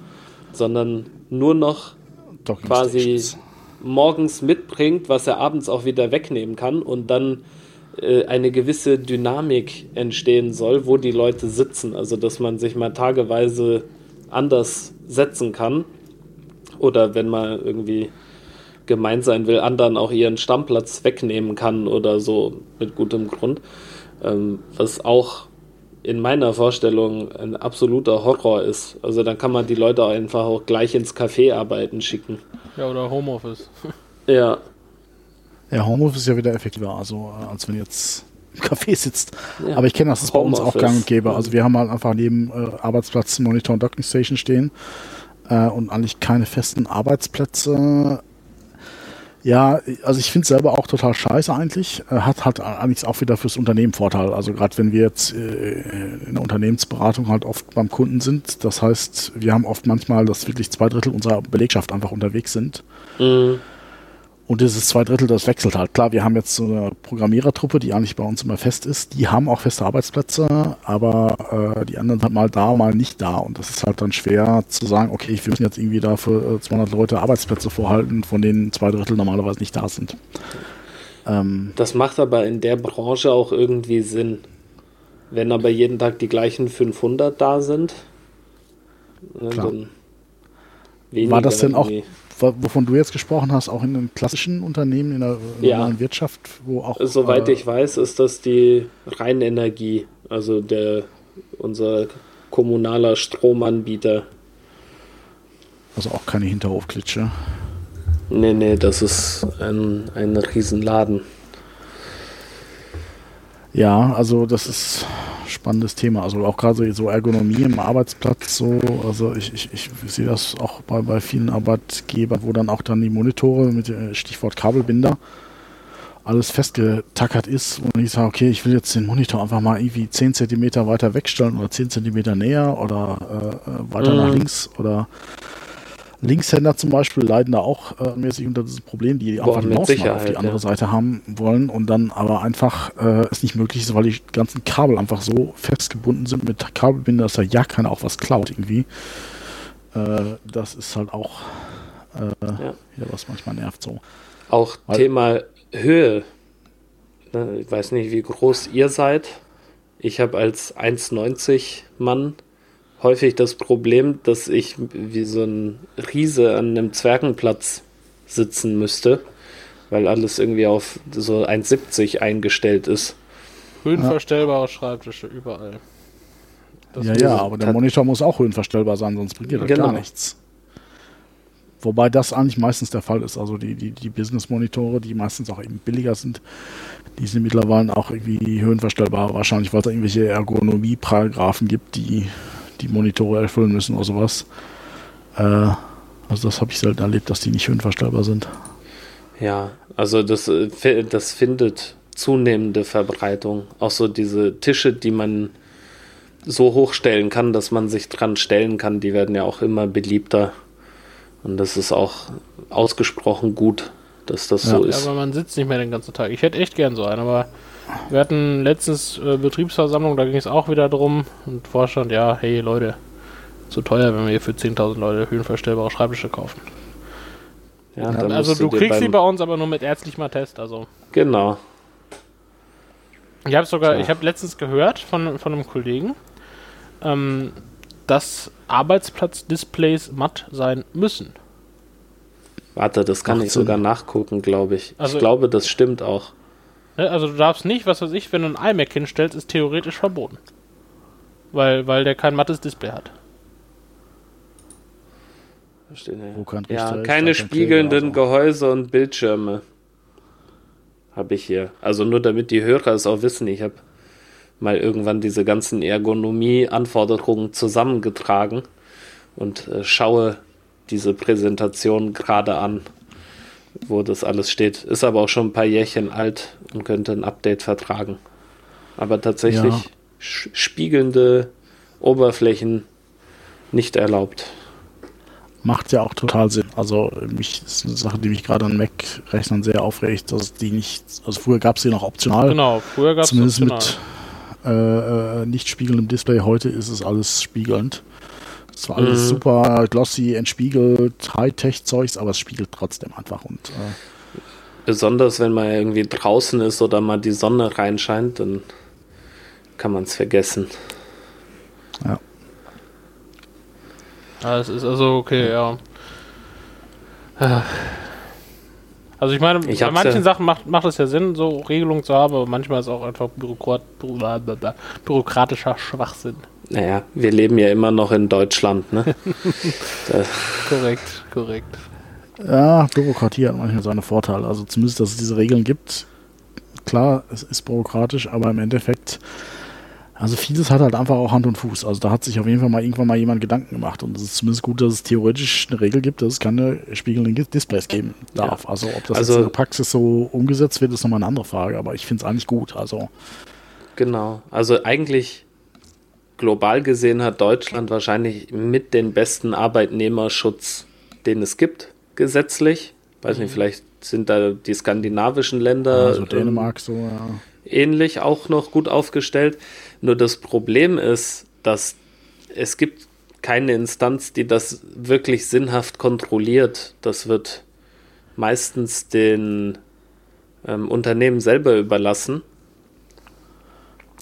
sondern nur noch quasi morgens mitbringt, was er abends auch wieder wegnehmen kann und dann äh, eine gewisse Dynamik entstehen soll, wo die Leute sitzen. Also dass man sich mal tageweise anders setzen kann. Oder wenn man irgendwie gemeint sein will, anderen auch ihren Stammplatz wegnehmen kann oder so mit gutem Grund. Ähm, was auch in meiner Vorstellung ein absoluter Horror ist. Also dann kann man die Leute einfach auch gleich ins Café arbeiten schicken. Ja, oder Homeoffice. Ja. Ja, Homeoffice ist ja wieder effektiver, also äh, als wenn jetzt Café sitzt. Ja. Aber ich kenne das, das ist bei uns auch gang und gäbe. Also wir haben halt einfach neben äh, Arbeitsplatz Monitor und Docking Station stehen äh, und eigentlich keine festen Arbeitsplätze. Ja, also ich finde es selber auch total scheiße eigentlich. Äh, hat halt eigentlich auch wieder fürs Unternehmen Vorteil. Also gerade wenn wir jetzt äh, in der Unternehmensberatung halt oft beim Kunden sind, das heißt, wir haben oft manchmal, dass wirklich zwei Drittel unserer Belegschaft einfach unterwegs sind. Mhm. Und dieses zwei Drittel, das wechselt halt. Klar, wir haben jetzt so eine Programmierertruppe, die eigentlich bei uns immer fest ist. Die haben auch feste Arbeitsplätze, aber äh, die anderen sind mal da, mal nicht da. Und das ist halt dann schwer zu sagen, okay, wir müssen jetzt irgendwie da für 200 äh, Leute Arbeitsplätze vorhalten, von denen zwei Drittel normalerweise nicht da sind. Ähm, das macht aber in der Branche auch irgendwie Sinn. Wenn aber jeden Tag die gleichen 500 da sind, ne, klar. dann War das denn auch wovon du jetzt gesprochen hast, auch in einem klassischen Unternehmen, in der ja. Wirtschaft, wo auch. Soweit äh, ich weiß, ist das die Rheinenergie, also der unser kommunaler Stromanbieter. Also auch keine Hinterhofklitsche. Nee, nee, das ist ein, ein Riesenladen. Ja, also das ist spannendes Thema. Also auch gerade so Ergonomie im Arbeitsplatz, so, also ich, ich, ich sehe das auch bei, bei vielen Arbeitgebern, wo dann auch dann die Monitore mit Stichwort Kabelbinder alles festgetackert ist und ich sage, okay, ich will jetzt den Monitor einfach mal irgendwie 10 cm weiter wegstellen oder 10 cm näher oder äh, äh, weiter mhm. nach links oder Linkshänder zum Beispiel leiden da auch äh, mäßig unter diesem Problem, die Boah, einfach die Maus auf die andere ja. Seite haben wollen und dann aber einfach äh, es nicht möglich ist, weil die ganzen Kabel einfach so festgebunden sind mit Kabelbinder, dass da ja keiner auch was klaut irgendwie. Äh, das ist halt auch äh, ja. ja. was manchmal nervt so. Auch weil, Thema Höhe. Ne, ich weiß nicht, wie groß ihr seid. Ich habe als 1,90 Mann häufig das Problem, dass ich wie so ein Riese an einem Zwergenplatz sitzen müsste, weil alles irgendwie auf so 1,70 eingestellt ist. Höhenverstellbare ja. Schreibtische überall. Das ja, ja, aber der Monitor muss auch höhenverstellbar sein, sonst bringt dir das genau. gar nichts. Wobei das eigentlich meistens der Fall ist. Also die, die, die Business-Monitore, die meistens auch eben billiger sind, die sind mittlerweile auch irgendwie höhenverstellbar. Wahrscheinlich, weil es da irgendwelche Ergonomie-Paragraphen gibt, die die Monitore erfüllen müssen oder sowas. Äh, also das habe ich selten erlebt, dass die nicht höhenverstellbar sind. Ja, also das, äh, das findet zunehmende Verbreitung. Auch so diese Tische, die man so hochstellen kann, dass man sich dran stellen kann, die werden ja auch immer beliebter. Und das ist auch ausgesprochen gut, dass das ja. so ist. Ja, aber man sitzt nicht mehr den ganzen Tag. Ich hätte echt gern so einen, aber wir hatten letztens äh, Betriebsversammlung, da ging es auch wieder drum und Vorstand, ja, hey Leute, zu teuer, wenn wir hier für 10.000 Leute höhenverstellbare Schreibtische kaufen. Ja, ja also du kriegst sie bei uns, aber nur mit ärztlichem Attest, also. Genau. Ich habe sogar, ja. ich habe letztens gehört von, von einem Kollegen, ähm, dass Arbeitsplatzdisplays matt sein müssen. Warte, das kann ich sogar nachgucken, glaube ich. Also ich glaube, das stimmt auch. Ne, also du darfst nicht, was weiß ich, wenn du ein iMac hinstellst, ist theoretisch verboten. Weil, weil der kein mattes Display hat. Ja, keine spiegelnden Gehäuse und Bildschirme. Habe ich hier. Also nur damit die Hörer es auch wissen, ich habe mal irgendwann diese ganzen Ergonomie-Anforderungen zusammengetragen und äh, schaue diese Präsentation gerade an wo das alles steht. Ist aber auch schon ein paar Jährchen alt und könnte ein Update vertragen. Aber tatsächlich ja. spiegelnde Oberflächen nicht erlaubt. Macht ja auch total Sinn. Also mich ist eine Sache, die mich gerade an Mac-Rechnern sehr aufregt, dass die nicht, also früher gab es die noch optional. Genau, früher gab es Zumindest optional. mit äh, äh, nicht spiegelndem Display. Heute ist es alles spiegelnd. Es war alles mhm. super glossy, entspiegelt, Hightech-Zeugs, aber es spiegelt trotzdem einfach. Und, äh Besonders wenn man irgendwie draußen ist oder mal die Sonne reinscheint, dann kann man es vergessen. Ja. Ja, es ist also okay, ja. Also Also ich meine, ich bei manchen ja Sachen macht, macht es ja Sinn, so Regelungen zu haben, aber manchmal ist es auch einfach Bürokrat, bürokratischer Schwachsinn. Naja, wir leben ja immer noch in Deutschland, ne? (laughs) korrekt, korrekt. Ja, Bürokratie hat manchmal seine Vorteile. Also zumindest, dass es diese Regeln gibt. Klar, es ist bürokratisch, aber im Endeffekt also vieles hat halt einfach auch Hand und Fuß. Also da hat sich auf jeden Fall mal irgendwann mal jemand Gedanken gemacht. Und es ist zumindest gut, dass es theoretisch eine Regel gibt, dass es keine spiegelnden Displays geben darf. Ja. Also ob das also, in der Praxis so umgesetzt wird, ist nochmal eine andere Frage. Aber ich finde es eigentlich gut. Also genau. Also eigentlich global gesehen hat Deutschland wahrscheinlich mit den besten Arbeitnehmerschutz, den es gibt, gesetzlich. Weiß nicht, mhm. vielleicht sind da die skandinavischen Länder. Also Dänemark so, ja ähnlich auch noch gut aufgestellt. Nur das Problem ist, dass es gibt keine Instanz, die das wirklich sinnhaft kontrolliert. Das wird meistens den ähm, Unternehmen selber überlassen.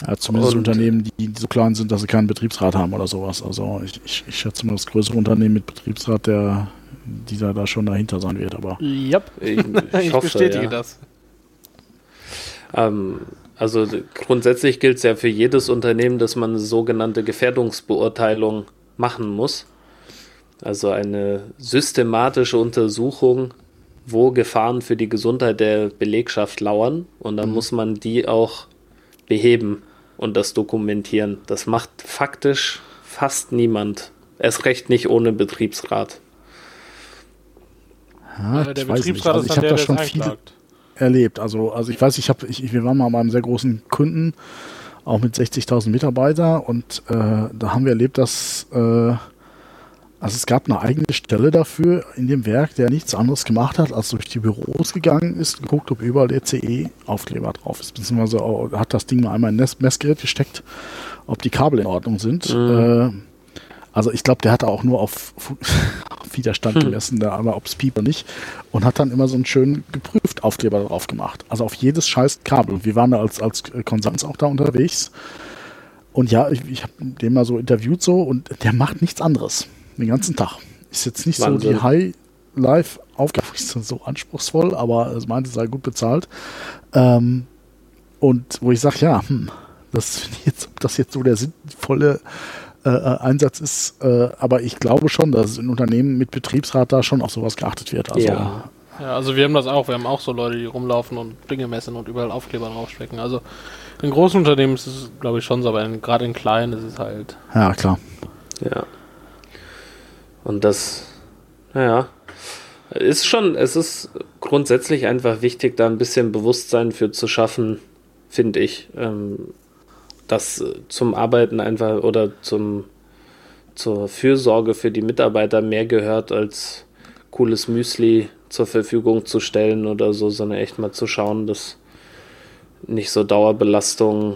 Ja, zumindest und, Unternehmen, die, die, so klein sind, dass sie keinen Betriebsrat haben oder sowas. Also ich, ich, ich schätze mal, das größere Unternehmen mit Betriebsrat, der dieser da schon dahinter sein wird. Aber ja, yep. ich, (laughs) ich, ich hoffe, bestätige ja. das. Ähm, also grundsätzlich gilt es ja für jedes Unternehmen, dass man eine sogenannte Gefährdungsbeurteilung machen muss. Also eine systematische Untersuchung, wo Gefahren für die Gesundheit der Belegschaft lauern. Und dann mhm. muss man die auch beheben und das dokumentieren. Das macht faktisch fast niemand. Erst recht nicht ohne Betriebsrat. Ja, der Betriebsrat also ist ich habe da schon viele, erlebt. Also, also ich weiß, ich habe, ich, wir waren mal bei einem sehr großen Kunden, auch mit 60.000 Mitarbeitern und äh, da haben wir erlebt, dass äh, also es gab eine eigene Stelle dafür in dem Werk, der nichts anderes gemacht hat, als durch die Büros gegangen ist, geguckt, ob überall der CE-Aufkleber drauf ist. Beziehungsweise hat das Ding mal einmal in ein Messgerät gesteckt, ob die Kabel in Ordnung sind. Mhm. Äh, also ich glaube, der hatte auch nur auf, auf (laughs) Widerstand hm. gemessen, da aber ob es piept oder nicht. Und hat dann immer so einen schönen geprüft Aufkleber drauf gemacht. Also auf jedes scheiß Kabel. Und wir waren da als, als Konsens auch da unterwegs. Und ja, ich, ich habe den mal so interviewt so und der macht nichts anderes. Den ganzen Tag. Ist jetzt nicht Wahnsinn. so die High-Life-Aufgabe, ist (laughs) so anspruchsvoll, aber es meinte, es sei gut bezahlt. Ähm, und wo ich sage, ja, hm, das jetzt, ob das jetzt so der sinnvolle äh, äh, Einsatz ist. Äh, aber ich glaube schon, dass in Unternehmen mit Betriebsrat da schon auf sowas geachtet wird. Also, ja. ja, also wir haben das auch. Wir haben auch so Leute, die rumlaufen und Dinge messen und überall Aufkleber draufstecken. Also in großen Unternehmen ist es, glaube ich, schon so, aber gerade in kleinen ist es halt. Ja, klar. Ja. Und das, naja, ist schon, es ist grundsätzlich einfach wichtig, da ein bisschen Bewusstsein für zu schaffen, finde ich. Ähm, das äh, zum Arbeiten einfach oder zum, zur Fürsorge für die Mitarbeiter mehr gehört, als cooles Müsli zur Verfügung zu stellen oder so, sondern echt mal zu schauen, dass nicht so Dauerbelastungen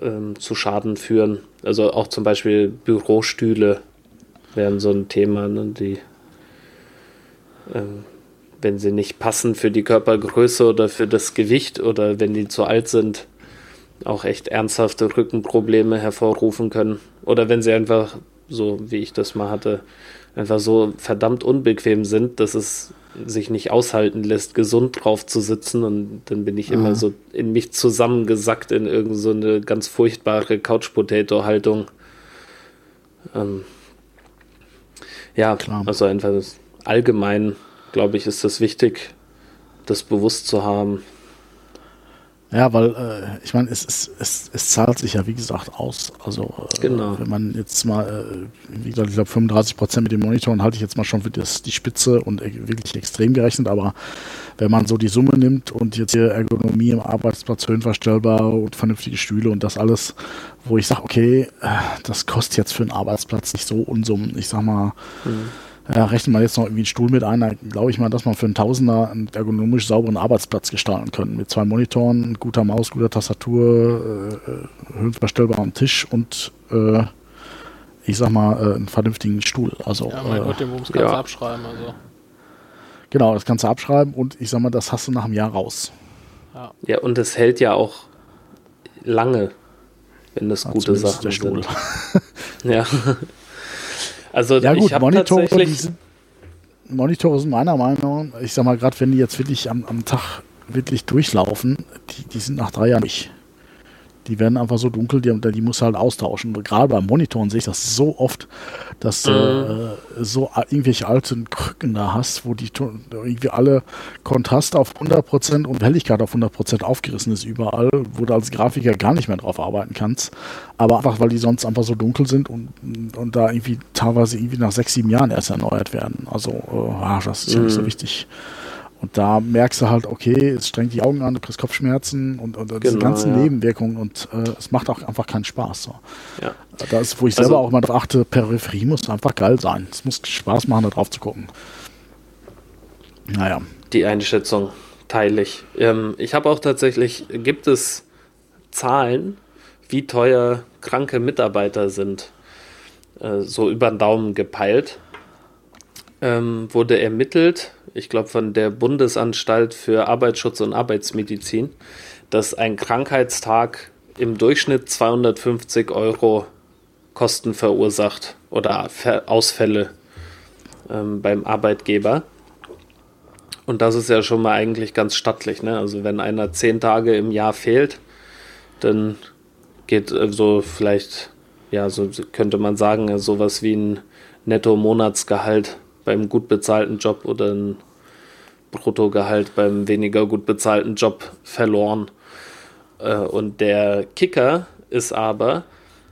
ähm, zu Schaden führen. Also auch zum Beispiel Bürostühle wären so ein Thema, ne, die, ähm, wenn sie nicht passen für die Körpergröße oder für das Gewicht oder wenn die zu alt sind, auch echt ernsthafte Rückenprobleme hervorrufen können. Oder wenn sie einfach, so wie ich das mal hatte, einfach so verdammt unbequem sind, dass es sich nicht aushalten lässt, gesund drauf zu sitzen. Und dann bin ich ah. immer so in mich zusammengesackt in irgendeine so ganz furchtbare Couch-Potato-Haltung. Ähm, ja, Klar. also einfach allgemein, glaube ich, ist das wichtig, das bewusst zu haben. Ja, weil äh, ich meine, es, es, es, es zahlt sich ja wie gesagt aus. Also äh, genau. wenn man jetzt mal, äh, wie gesagt, ich glaube 35 Prozent mit den Monitoren halte ich jetzt mal schon für das, die Spitze und wirklich extrem gerechnet, aber wenn man so die Summe nimmt und jetzt hier Ergonomie im Arbeitsplatz höhenverstellbar und vernünftige Stühle und das alles, wo ich sage, okay, äh, das kostet jetzt für einen Arbeitsplatz nicht so Unsummen. Ich sag mal, mhm ja, rechnet man jetzt noch irgendwie einen Stuhl mit ein, dann glaube ich mal, dass man für einen Tausender einen ergonomisch sauberen Arbeitsplatz gestalten können. Mit zwei Monitoren, guter Maus, guter Tastatur, äh, höhenverstellbarem Tisch und äh, ich sag mal, äh, einen vernünftigen Stuhl. Also, ja, mein äh, Gott, den Bums kannst ja. abschreiben. Also. Genau, das kannst du abschreiben und ich sag mal, das hast du nach einem Jahr raus. Ja, ja und es hält ja auch lange, wenn das ja, gute Sachen sind. (laughs) ja. Also ja, gut, ich habe tatsächlich. Monitore sind meiner Meinung nach, ich sag mal, gerade wenn die jetzt wirklich am, am Tag wirklich durchlaufen, die, die sind nach drei Jahren nicht. Die werden einfach so dunkel, die, die muss halt austauschen. Gerade beim Monitoren sehe ich das so oft, dass du mhm. äh, so irgendwelche alten Krücken da hast, wo die irgendwie alle Kontrast auf 100% und Helligkeit auf 100% aufgerissen ist überall, wo du als Grafiker gar nicht mehr drauf arbeiten kannst. Aber einfach, weil die sonst einfach so dunkel sind und, und da irgendwie teilweise irgendwie nach sechs, sieben Jahren erst erneuert werden. Also, äh, das ist ja nicht so mhm. Und da merkst du halt, okay, es strengt die Augen an, du kriegst Kopfschmerzen und, und, und genau, diese ganzen ja. Nebenwirkungen und äh, es macht auch einfach keinen Spaß. So. Ja. Da ist, wo ich also, selber auch mal drauf achte, Peripherie muss einfach geil sein. Es muss Spaß machen, da drauf zu gucken. Naja. Die Einschätzung teile ich. Ähm, ich habe auch tatsächlich, gibt es Zahlen, wie teuer kranke Mitarbeiter sind? Äh, so über den Daumen gepeilt. Ähm, wurde ermittelt ich glaube von der Bundesanstalt für Arbeitsschutz und Arbeitsmedizin, dass ein Krankheitstag im Durchschnitt 250 Euro Kosten verursacht oder Ausfälle ähm, beim Arbeitgeber. Und das ist ja schon mal eigentlich ganz stattlich. Ne? Also wenn einer zehn Tage im Jahr fehlt, dann geht äh, so vielleicht, ja, so könnte man sagen, sowas wie ein Netto-Monatsgehalt beim gut bezahlten Job oder ein Bruttogehalt beim weniger gut bezahlten Job verloren. Äh, und der Kicker ist aber,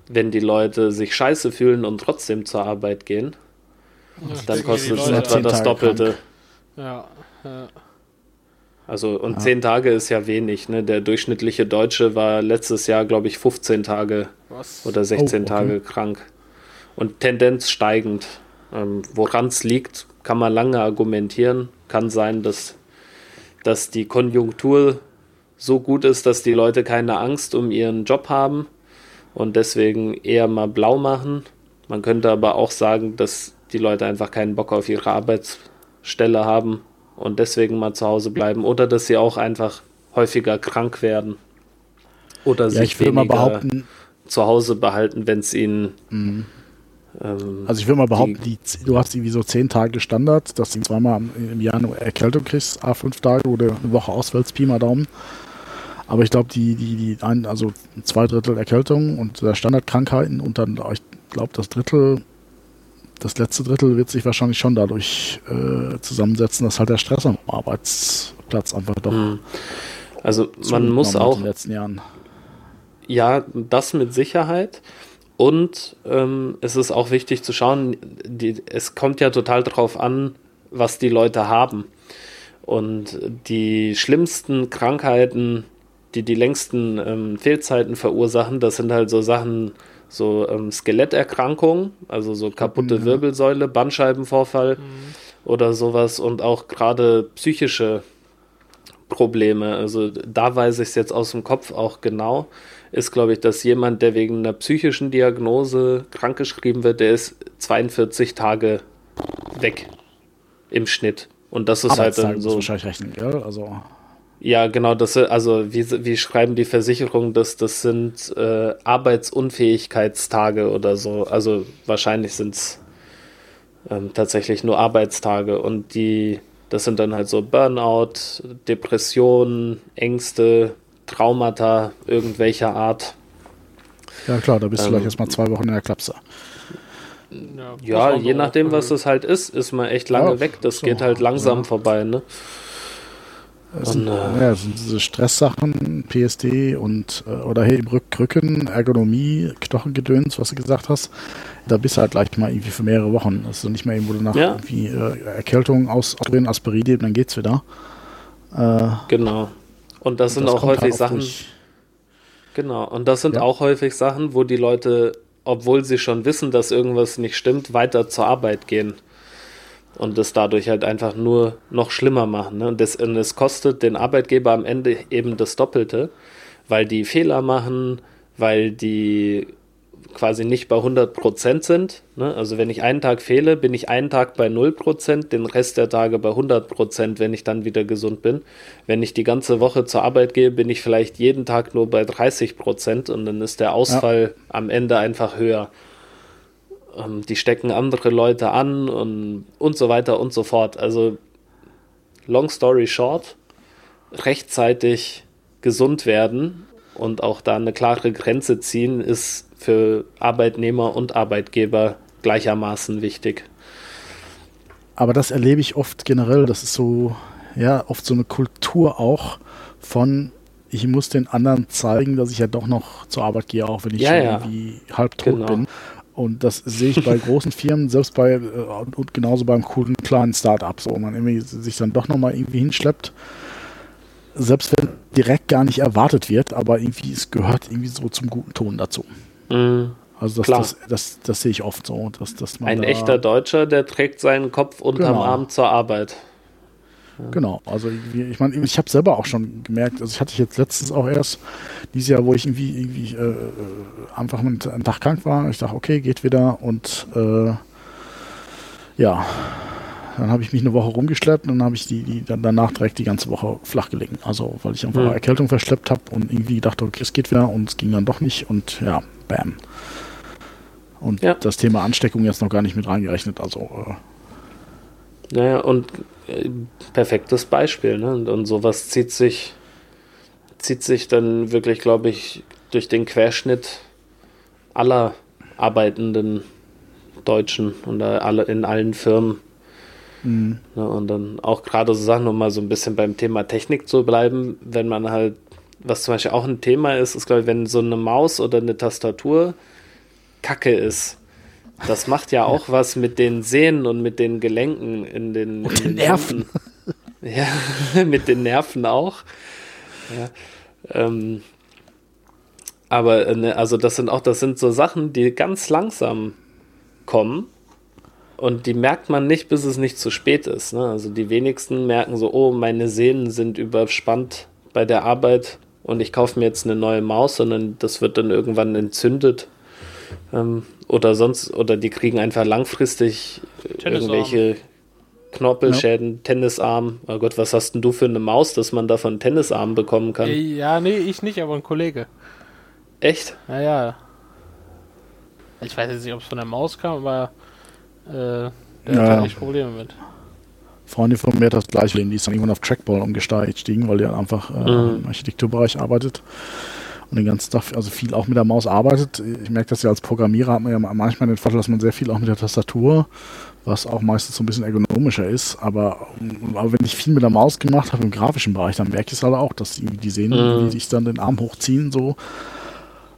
wenn die Leute sich scheiße fühlen und trotzdem zur Arbeit gehen, ja, dann kostet es etwa das Doppelte. Ja, ja. Also, und ja. zehn Tage ist ja wenig. Ne? Der durchschnittliche Deutsche war letztes Jahr, glaube ich, 15 Tage Was? oder 16 oh, okay. Tage krank. Und Tendenz steigend. Ähm, Woran es liegt, kann man lange argumentieren. Kann sein, dass, dass die Konjunktur so gut ist, dass die Leute keine Angst um ihren Job haben und deswegen eher mal blau machen. Man könnte aber auch sagen, dass die Leute einfach keinen Bock auf ihre Arbeitsstelle haben und deswegen mal zu Hause bleiben oder dass sie auch einfach häufiger krank werden oder ja, sich weniger zu Hause behalten, wenn es ihnen mhm. Ähm, also ich würde mal behaupten, die, die, du hast irgendwie so zehn Tage Standard, dass du zweimal im Jahr eine Erkältung kriegst, a fünf Tage oder eine Woche ausfällst, Pi mal Daumen. Aber ich glaube, die, die, die ein, also zwei Drittel Erkältung und der Standardkrankheiten und dann, ich glaube, das Drittel, das letzte Drittel wird sich wahrscheinlich schon dadurch äh, zusammensetzen, dass halt der Stress am Arbeitsplatz einfach doch. Hm. Also man muss auch. In den letzten Jahren. Ja, das mit Sicherheit. Und ähm, es ist auch wichtig zu schauen, die, es kommt ja total darauf an, was die Leute haben. Und die schlimmsten Krankheiten, die die längsten ähm, Fehlzeiten verursachen, das sind halt so Sachen, so ähm, Skeletterkrankungen, also so kaputte ja. Wirbelsäule, Bandscheibenvorfall mhm. oder sowas und auch gerade psychische Probleme. Also da weiß ich es jetzt aus dem Kopf auch genau ist, glaube ich, dass jemand, der wegen einer psychischen Diagnose krankgeschrieben wird, der ist 42 Tage weg im Schnitt. Und das ist halt dann so. Wahrscheinlich rechnen, gell? Also. Ja, genau, das also wie, wie schreiben die Versicherungen, dass das sind äh, Arbeitsunfähigkeitstage oder so. Also wahrscheinlich sind es ähm, tatsächlich nur Arbeitstage und die, das sind dann halt so Burnout, Depressionen, Ängste, Traumata irgendwelcher Art. Ja klar, da bist ähm, du gleich erstmal zwei Wochen in der Klapse. Ja, ja je nachdem, was das halt ist, ist man echt lange ja, weg. Das so, geht halt langsam ja. vorbei, ne? Es sind, und, äh, ja, sind diese Stresssachen, PSD und äh, oder hey, Rücken, Ergonomie, Knochengedöns, was du gesagt hast, da bist du halt gleich mal irgendwie für mehrere Wochen. Also nicht mehr irgendwo nach ja. irgendwie äh, Erkältung aus, Aspirin, dann geht's wieder. Äh, genau. Und das und sind das auch häufig halt Sachen. Durch. Genau, und das sind ja. auch häufig Sachen, wo die Leute, obwohl sie schon wissen, dass irgendwas nicht stimmt, weiter zur Arbeit gehen. Und das dadurch halt einfach nur noch schlimmer machen. Ne? Und, das, und es kostet den Arbeitgeber am Ende eben das Doppelte, weil die Fehler machen, weil die quasi nicht bei 100% sind. Ne? Also wenn ich einen Tag fehle, bin ich einen Tag bei 0%, den Rest der Tage bei 100%, wenn ich dann wieder gesund bin. Wenn ich die ganze Woche zur Arbeit gehe, bin ich vielleicht jeden Tag nur bei 30% und dann ist der Ausfall ja. am Ende einfach höher. ähm, die stecken andere Leute an und, und so weiter und so fort. Also, long story short, rechtzeitig gesund werden und auch da eine klare Grenze ziehen, ist für Arbeitnehmer und Arbeitgeber gleichermaßen wichtig. Aber das erlebe ich oft generell. Das ist so, ja, oft so eine Kultur auch von, ich muss den anderen zeigen, dass ich ja doch noch zur Arbeit gehe, auch wenn ich ja, ja. irgendwie halb tot Genau. bin. Und das sehe ich bei großen Firmen, selbst bei äh, und genauso beim coolen kleinen Start-up, so man irgendwie sich dann doch nochmal irgendwie hinschleppt. Selbst wenn direkt gar nicht erwartet wird, aber irgendwie es gehört irgendwie so zum guten Ton dazu. Mhm. Also das, das, das, das sehe ich oft so, dass, dass man Ein da, echter Deutscher, der trägt seinen Kopf unterm Genau. Arm zur Arbeit. Genau, also ich meine, ich habe selber auch schon gemerkt, also ich hatte jetzt letztens auch erst dieses Jahr, wo ich irgendwie, irgendwie äh, äh, einfach einen, einen Tag krank war. Ich dachte, okay, geht wieder und äh, ja, dann habe ich mich eine Woche rumgeschleppt und dann habe ich die, die dann danach direkt die ganze Woche flach gelegen. Also weil ich einfach Mhm. Erkältung verschleppt habe und irgendwie dachte, okay, es geht wieder und es ging dann doch nicht und ja, bam. Und Ja. das Thema Ansteckung jetzt noch gar nicht mit reingerechnet. Also äh, Naja, und äh, perfektes Beispiel, ne? Und, und sowas zieht sich, zieht sich dann wirklich, glaube ich, durch den Querschnitt aller arbeitenden Deutschen und äh, alle in allen Firmen. mh, Ne? Und dann auch gerade so Sachen, um mal so ein bisschen beim Thema Technik zu bleiben, wenn man halt, was zum Beispiel auch ein Thema ist, ist, glaube ich, wenn so eine Maus oder eine Tastatur Kacke ist. Das macht ja auch was mit den Sehnen und mit den Gelenken in den, in den Nerven. Händen. (laughs) Ja, (laughs) mit den Nerven auch. Ja. Ähm, aber äh, ne, also das sind auch, das sind so Sachen, die ganz langsam kommen und die merkt man nicht, bis es nicht zu spät ist. Ne? Also die wenigsten merken so, oh, meine Sehnen sind überspannt bei der Arbeit und ich kaufe mir jetzt eine neue Maus, sondern das wird dann irgendwann entzündet. Ähm, oder sonst, oder die kriegen einfach langfristig Tennisarm. irgendwelche Knorpelschäden, Tennisarm. Oh Gott, was hast denn du für eine Maus, dass man davon Tennisarm bekommen kann? Äh, Ja, nee, ich nicht, aber ein Kollege. Echt? Naja. Ich weiß jetzt nicht, ob es von der Maus kam, aber äh, der Ja. hat echt Probleme mit. Freundin von mir hat das gleiche die ist dann irgendwann auf Trackball umgestiegen, weil die dann einfach äh, Mhm. im Architekturbereich arbeitet und den ganzen Tag, also viel auch mit der Maus arbeitet. Ich merke das ja als Programmierer, hat man ja manchmal den Vorteil, dass man sehr viel auch mit der Tastatur, was auch meistens so ein bisschen ergonomischer ist, aber, ähm, aber wenn ich viel mit der Maus gemacht habe im grafischen Bereich, dann merke ich es halt auch, dass die, die Sehnen, Mhm. die sich dann den Arm hochziehen, so.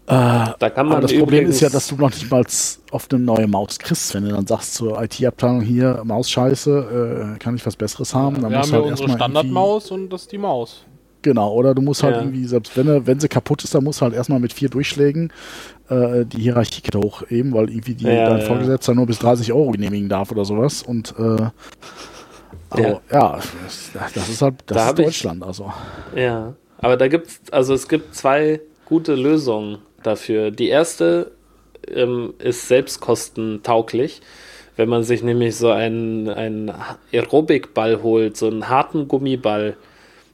Da kann man Aber das Problem ist ja, dass du noch nicht mal auf eine neue Maus kriegst, wenn du dann sagst zur IT-Abteilung hier, Maus scheiße, äh, kann ich was Besseres haben? Dann Wir musst haben ja halt unsere Standardmaus und das ist die Maus. Genau, oder du musst halt Ja. irgendwie, selbst wenn, wenn sie kaputt ist, dann musst du halt erstmal mit vier Durchschlägen äh, die Hierarchiekette hochheben, weil irgendwie die, Ja, dein ja. Vorgesetzter nur bis 30 Euro genehmigen darf oder sowas. Und äh, also, ja, das, das ist halt, das Da ist hab ich- Deutschland, also. Ja, aber da gibt's, also es gibt zwei gute Lösungen dafür. Die erste ähm, ist selbstkostentauglich. Wenn man sich nämlich so einen, einen Aerobikball holt, so einen harten Gummiball,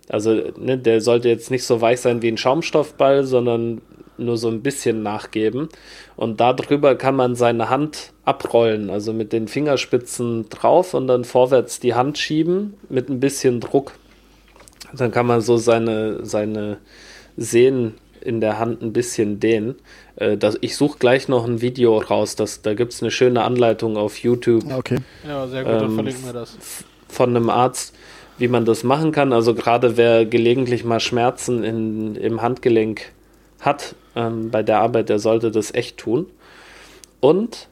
also ne, der sollte jetzt nicht so weich sein wie ein Schaumstoffball, sondern nur so ein bisschen nachgeben. Und darüber kann man seine Hand abrollen, also mit den Fingerspitzen drauf und dann vorwärts die Hand schieben mit ein bisschen Druck. Dann kann man so seine, seine Sehnen in der Hand ein bisschen dehnen. Äh, das, ich suche gleich noch ein Video raus. Das, da gibt es eine schöne Anleitung auf YouTube Okay. Ja, sehr gut, dann Ähm, verlinken wir das. von einem Arzt, wie man das machen kann. Also gerade wer gelegentlich mal Schmerzen in, im Handgelenk hat ähm, bei der Arbeit, der sollte das echt tun. Und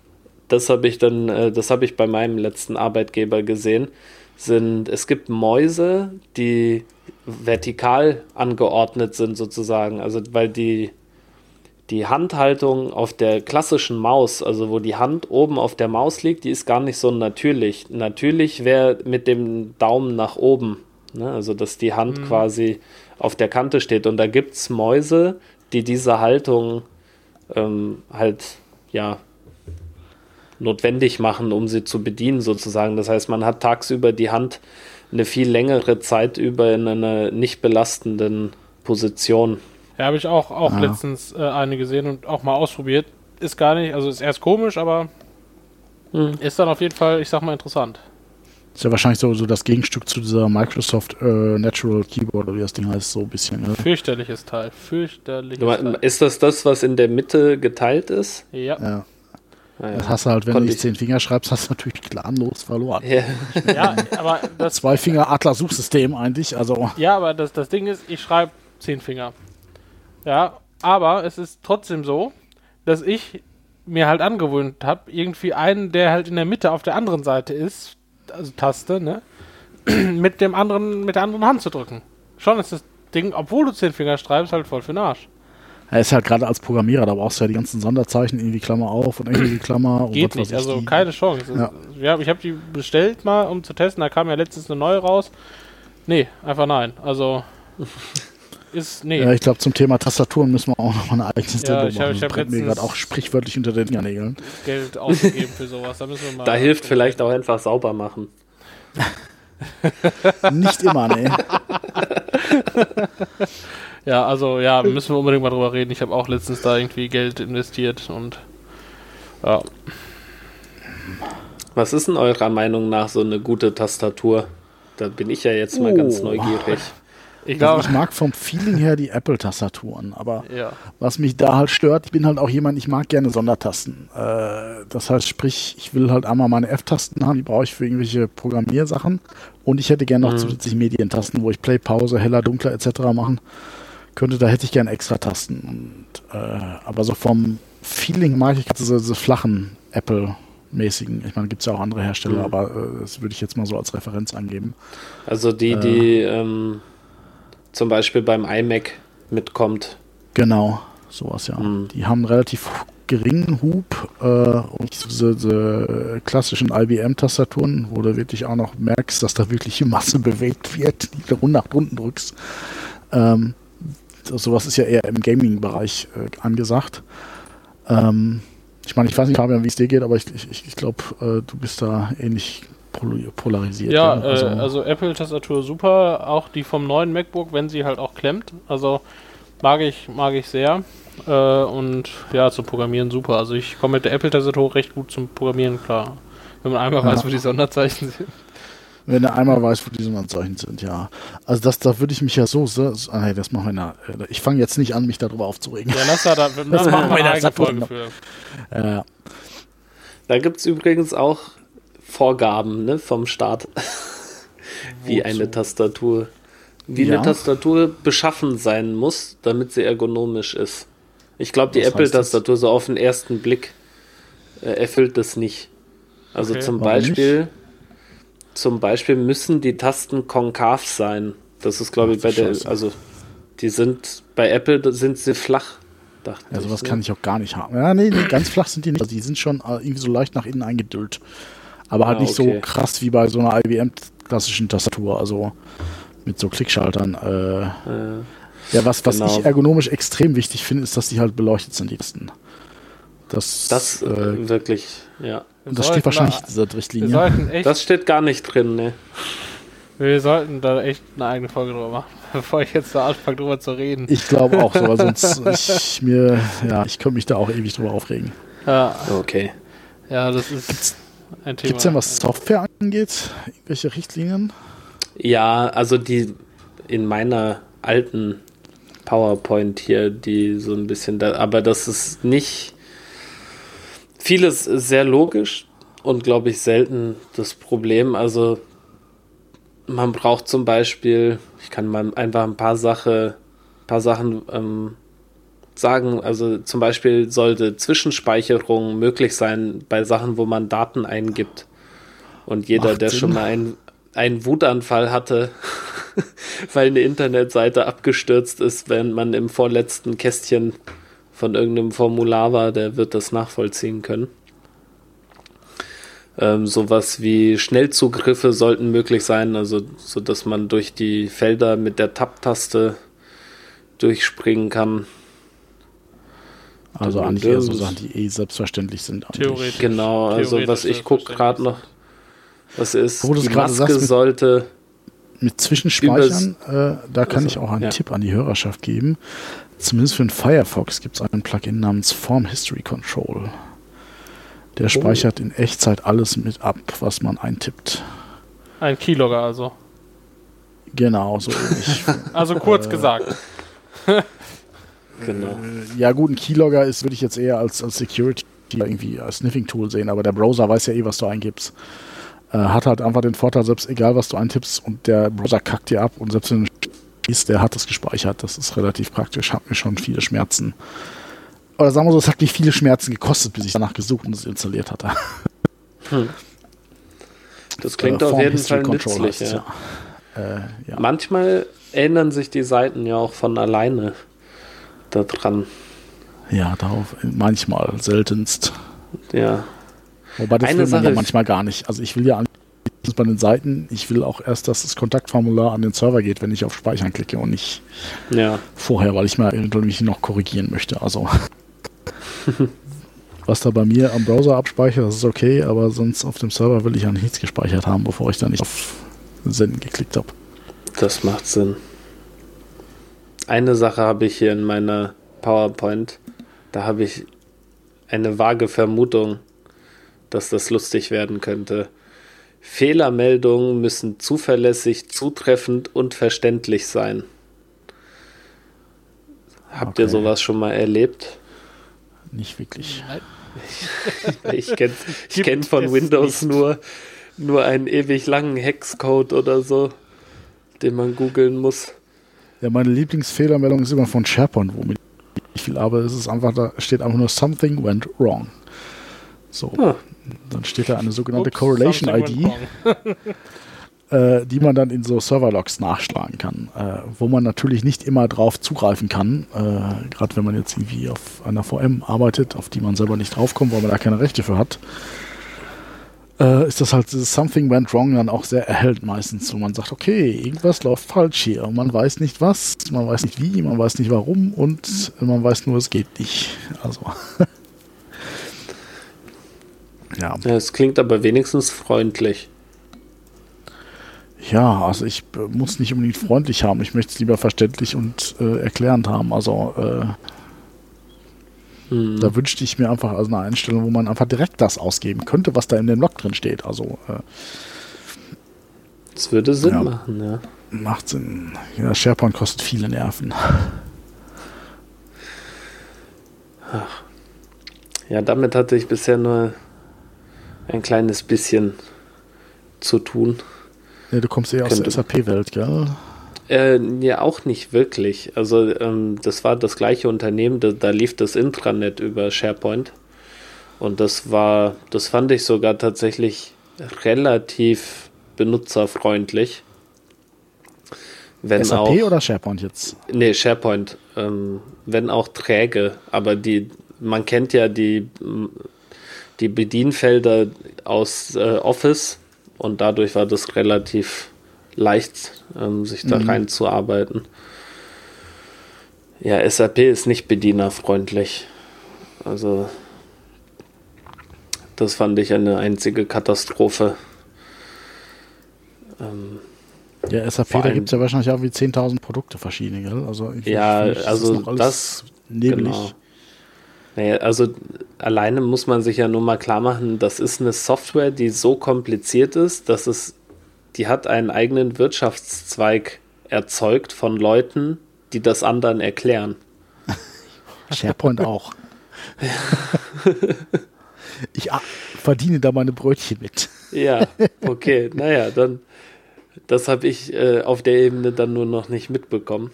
das habe ich dann, äh, das habe ich bei meinem letzten Arbeitgeber gesehen, sind, es gibt Mäuse, die vertikal angeordnet sind sozusagen. Also weil die, die Handhaltung auf der klassischen Maus, also wo die Hand oben auf der Maus liegt, die ist gar nicht so natürlich. Natürlich wäre mit dem Daumen nach oben, ne? also dass die Hand quasi auf der Kante steht. Und da gibt es Mäuse, die diese Haltung ähm, halt, ja, notwendig machen, um sie zu bedienen sozusagen. Das heißt, man hat tagsüber die Hand eine viel längere Zeit über in einer nicht belastenden Position. Ja, habe ich auch, auch Ja. letztens äh, eine gesehen und auch mal ausprobiert. Ist gar nicht, also ist erst komisch, aber Mhm. Ist dann auf jeden Fall, ich sag mal, interessant. Ist ja wahrscheinlich so, so das Gegenstück zu dieser Microsoft äh, Natural Keyboard oder wie das Ding heißt, so ein bisschen. Ne? Fürchterliches Teil. Fürchterliches Teil. Ist das das, was in der Mitte geteilt ist? Ja. ja. Ja. Das hast du halt, wenn du nicht zehn Finger schreibst, hast du natürlich planlos verloren. Ja, ja aber das. Zwei Finger Atlas-Suchsystem eigentlich, also. Ja, aber das, das Ding ist, ich schreibe zehn Finger. Ja, aber es ist trotzdem so, dass ich mir halt angewöhnt habe, irgendwie einen, der halt in der Mitte auf der anderen Seite ist, also Taste, ne? (clears throat) mit dem anderen, mit der anderen Hand zu drücken. Schon ist das Ding, obwohl du zehn Finger schreibst, halt voll für den Arsch. Er ist halt gerade als Programmierer, da brauchst du ja die ganzen Sonderzeichen, irgendwie Klammer auf und irgendwie Klammer. Geht nicht, also die. keine Chance. Ja. ja ich habe die bestellt mal, um zu testen, da kam ja letztens eine neue raus. Nee, einfach nein. Also (laughs) ist, nee. Ja, ich glaube, zum Thema Tastaturen müssen wir auch noch mal eine eigene Sendung ja, ich hab, machen. Ich habe mir gerade auch sprichwörtlich unter den Fingernägeln. Geld ausgegeben für sowas. Da, müssen wir mal da hilft vielleicht auch einfach sauber machen. (laughs) Nicht immer, ne. (laughs) ja, also ja, müssen wir unbedingt mal drüber reden. Ich habe auch letztens da irgendwie Geld investiert und ja. Was ist denn eurer Meinung nach so eine gute Tastatur? Da bin ich ja jetzt mal oh. ganz neugierig. Ich, glaube, ich mag vom Feeling her die Apple-Tastaturen, aber ja. was mich da halt stört, ich bin halt auch jemand, ich mag gerne Sondertasten. Äh, das heißt, sprich, ich will halt einmal meine F-Tasten haben, die brauche ich für irgendwelche Programmiersachen und ich hätte gerne noch mhm. zusätzlich Medientasten, wo ich Play, Pause, heller, dunkler etc. machen könnte. Da hätte ich gerne extra Tasten. Und, äh, aber so vom Feeling mag ich diese, diese flachen Apple mäßigen. Ich meine, gibt es ja auch andere Hersteller, mhm. aber äh, das würde ich jetzt mal so als Referenz angeben. Also die, die äh, ähm, zum Beispiel beim iMac mitkommt. Genau, sowas ja. Mhm. Die haben einen relativ geringen Hub äh, und diese, diese klassischen IBM-Tastaturen, wo du wirklich auch noch merkst, dass da wirklich Masse (laughs) bewegt wird, die du nach unten drückst. Ähm, sowas ist ja eher im Gaming-Bereich äh, angesagt. Ähm, ich meine, ich weiß nicht, Fabian, wie es dir geht, aber ich, ich, ich glaube, äh, du bist da ähnlich polarisiert. Ja, ja. Also, äh, also Apple-Tastatur super, auch die vom neuen MacBook, wenn sie halt auch klemmt. Also mag ich, mag ich sehr. Äh, und ja, zum Programmieren super. Also ich komme mit der Apple-Tastatur recht gut zum Programmieren klar. Wenn man einmal ja. weiß, wo die Sonderzeichen sind. Wenn er einmal weiß, wo die Sonderzeichen sind, ja. Also das, da würde ich mich ja so, so ah, nee, das machen wir na, äh, Ich fange jetzt nicht an, mich darüber aufzuregen. Ja, lass da, da (laughs) das machen wir in der Folge für. Ja. Da gibt es übrigens auch Vorgaben ne, vom Staat, (laughs) wie eine Tastatur, wie ja. eine Tastatur beschaffen sein muss, damit sie ergonomisch ist. Ich glaube, die Apple-Tastatur so auf den ersten Blick äh, erfüllt das nicht. Also okay. zum Beispiel, nicht? Zum Beispiel müssen die Tasten konkav sein. Das ist, glaube ich, bei der, also die sind bei Apple sind sie flach. Ja, sowas ich, ne? kann ich auch gar nicht haben. Ja, nee, nee, ganz flach sind die nicht. Also die sind schon äh, irgendwie so leicht nach innen eingedüllt aber halt ah, nicht okay. so krass wie bei so einer IBM-klassischen Tastatur, also mit so Klickschaltern. Äh, äh, ja, was, was genau. ich ergonomisch extrem wichtig finde, ist, dass die halt beleuchtet sind, die Tasten. Das, das äh, wirklich, ja. Das steht wahrscheinlich in dieser Richtlinie. Das steht gar nicht drin, ne. Wir sollten da echt eine eigene Folge drüber machen, (laughs) bevor ich jetzt da anfange drüber zu reden. Ich glaube auch so, (laughs) weil sonst ich mir, ja, ich könnte mich da auch ewig drüber aufregen. Ja. Okay. Ja, das ist. Gibt's, ein Thema. Gibt es denn, was Software angeht, irgendwelche Richtlinien? Ja, also die in meiner alten PowerPoint hier, die so ein bisschen, da, aber das ist nicht vieles sehr logisch und glaube ich selten das Problem. Also man braucht zum Beispiel, ich kann mal einfach ein paar Sache, paar Sachen ähm, sagen, also zum Beispiel sollte Zwischenspeicherung möglich sein bei Sachen, wo man Daten eingibt. Und jeder, Macht der Sinn. schon mal einen, einen Wutanfall hatte, (laughs) weil eine Internetseite abgestürzt ist, wenn man im vorletzten Kästchen von irgendeinem Formular war, der wird das nachvollziehen können. Ähm, sowas wie Schnellzugriffe sollten möglich sein, also so dass man durch die Felder mit der Tab-Taste durchspringen kann. Also eigentlich eher so Sachen, die eh selbstverständlich sind. Theoretisch. Genau, also was ich gucke gerade noch, was ist, Wo die Maske sagst, mit, sollte... Mit Zwischenspeichern, äh, da kann also, ich auch einen ja. Tipp an die Hörerschaft geben. Zumindest für den Firefox gibt es einen Plugin namens Form History Control. Der oh. speichert in Echtzeit alles mit ab, was man eintippt. Ein Keylogger also. Genau, so ähnlich. (laughs) also kurz äh, gesagt. (laughs) genau. Ja, gut, ein Keylogger ist, würde ich jetzt eher als, als Security irgendwie als Sniffing-Tool sehen, aber der Browser weiß ja eh, was du eingibst. Äh, hat halt einfach den Vorteil, selbst egal was du eintippst und der Browser kackt dir ab und selbst wenn du ist, der hat es gespeichert. Das ist relativ praktisch, hat mir schon viele Schmerzen. Oder sagen wir so, es hat mich viele Schmerzen gekostet, bis ich danach gesucht und es installiert hatte. Hm. Das klingt auf jeden Fall nützlich. Ja. Ja. Äh, ja. Manchmal ändern sich die Seiten ja auch von alleine daran. Ja, darauf manchmal, seltenst. Ja. Wobei das Eine will man Sache ja manchmal gar nicht. Also ich will ja bei den Seiten, ich will auch erst, dass das Kontaktformular an den Server geht, wenn ich auf Speichern klicke und nicht ja. vorher, weil ich mal mich noch korrigieren möchte. Also (laughs) was da bei mir am Browser abspeichert, das ist okay, aber sonst auf dem Server will ich ja nichts gespeichert haben, bevor ich da nicht auf Senden geklickt habe. Das macht Sinn. Eine Sache habe ich hier in meiner PowerPoint. Da habe ich eine vage Vermutung, dass das lustig werden könnte. Fehlermeldungen müssen zuverlässig, zutreffend und verständlich sein. Habt okay. ihr sowas schon mal erlebt? Nicht wirklich. ich kenne ich kenn (laughs) von Windows nur, nur einen ewig langen Hexcode oder so, den man googeln muss. Ja, meine Lieblingsfehlermeldung ist immer von SharePoint, womit ich viel arbeite. Es ist einfach, da steht einfach nur Something went wrong. So. Ah. Dann steht da eine sogenannte Oops, Correlation ID, (laughs) äh, die man dann in so Serverlogs nachschlagen kann, äh, wo man natürlich nicht immer drauf zugreifen kann, äh, gerade wenn man jetzt irgendwie auf einer VM arbeitet, auf die man selber nicht draufkommt, weil man da keine Rechte für hat äh, ist das halt dieses Something went wrong dann auch sehr erhellt meistens, wo man sagt, okay, irgendwas läuft falsch hier. Und man weiß nicht was, man weiß nicht wie, man weiß nicht warum und man weiß nur, es geht nicht. Also. (laughs) ja. Es klingt aber wenigstens freundlich. Ja, also ich äh, muss nicht unbedingt freundlich haben. Ich möchte es lieber verständlich und äh, erklärend haben. Also äh, hm. Da wünschte ich mir einfach also eine Einstellung, wo man einfach direkt das ausgeben könnte, was da in dem Log drin steht. Also äh, das würde Sinn ja, machen, ja. Macht Sinn. Ja, SharePoint kostet viele Nerven. Ach. Ja, damit hatte ich bisher nur ein kleines bisschen zu tun. Ja, du kommst eher aus der SAP-Welt, gell? Äh, ja, auch nicht wirklich. Also ähm, das war das gleiche Unternehmen, da, da, lief das Intranet über SharePoint. Und das war, das fand ich sogar relativ benutzerfreundlich. Wenn SAP auch, oder SharePoint jetzt? Nee, SharePoint. Ähm, wenn auch träge, aber die, man kennt ja die, die Bedienfelder aus äh, Office und dadurch war das relativ leicht, ähm, sich da mhm. reinzuarbeiten. Ja, SAP ist nicht bedienerfreundlich. Also, das fand ich eine einzige Katastrophe. Ähm, ja, SAP, da gibt es ja wahrscheinlich auch wie 10.000 Produkte verschiedene, gell? Also, ja, also das, nebelig. Genau. Naja, also alleine muss man sich ja nur mal klar machen, das ist eine Software, die so kompliziert ist, dass es die hat einen eigenen Wirtschaftszweig erzeugt von Leuten, die das anderen erklären. (laughs) SharePoint auch. (laughs) ich verdiene da meine Brötchen mit. ja, (laughs) okay. Naja, dann, das habe ich äh, auf der Ebene dann nur noch nicht mitbekommen.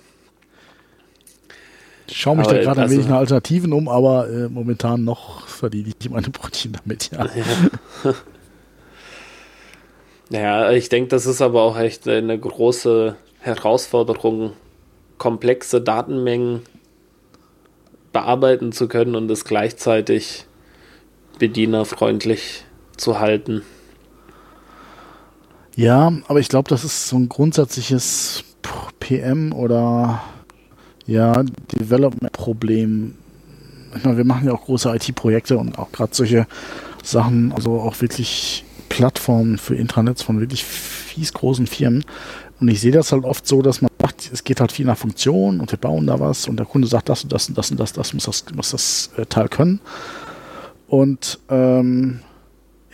Ich schaue mich aber, da gerade also, ein wenig nach Alternativen um, aber äh, momentan noch verdiene ich meine Brötchen damit, ja. ja. (laughs) Ja, ich denke, das ist aber auch echt eine große Herausforderung, komplexe Datenmengen bearbeiten zu können und es gleichzeitig bedienerfreundlich zu halten. Ja, aber ich glaube, das ist so ein grundsätzliches PM oder ja, Development-Problem. Ich meine, wir machen ja auch große IT-Projekte und auch gerade solche Sachen, also auch wirklich Plattformen für Intranets von wirklich fies großen Firmen. Und ich sehe das halt oft so, dass man sagt, es geht halt viel nach Funktion und wir bauen da was und der Kunde sagt, das und das und das und das, das muss das, muss das äh, Teil können. Und ähm,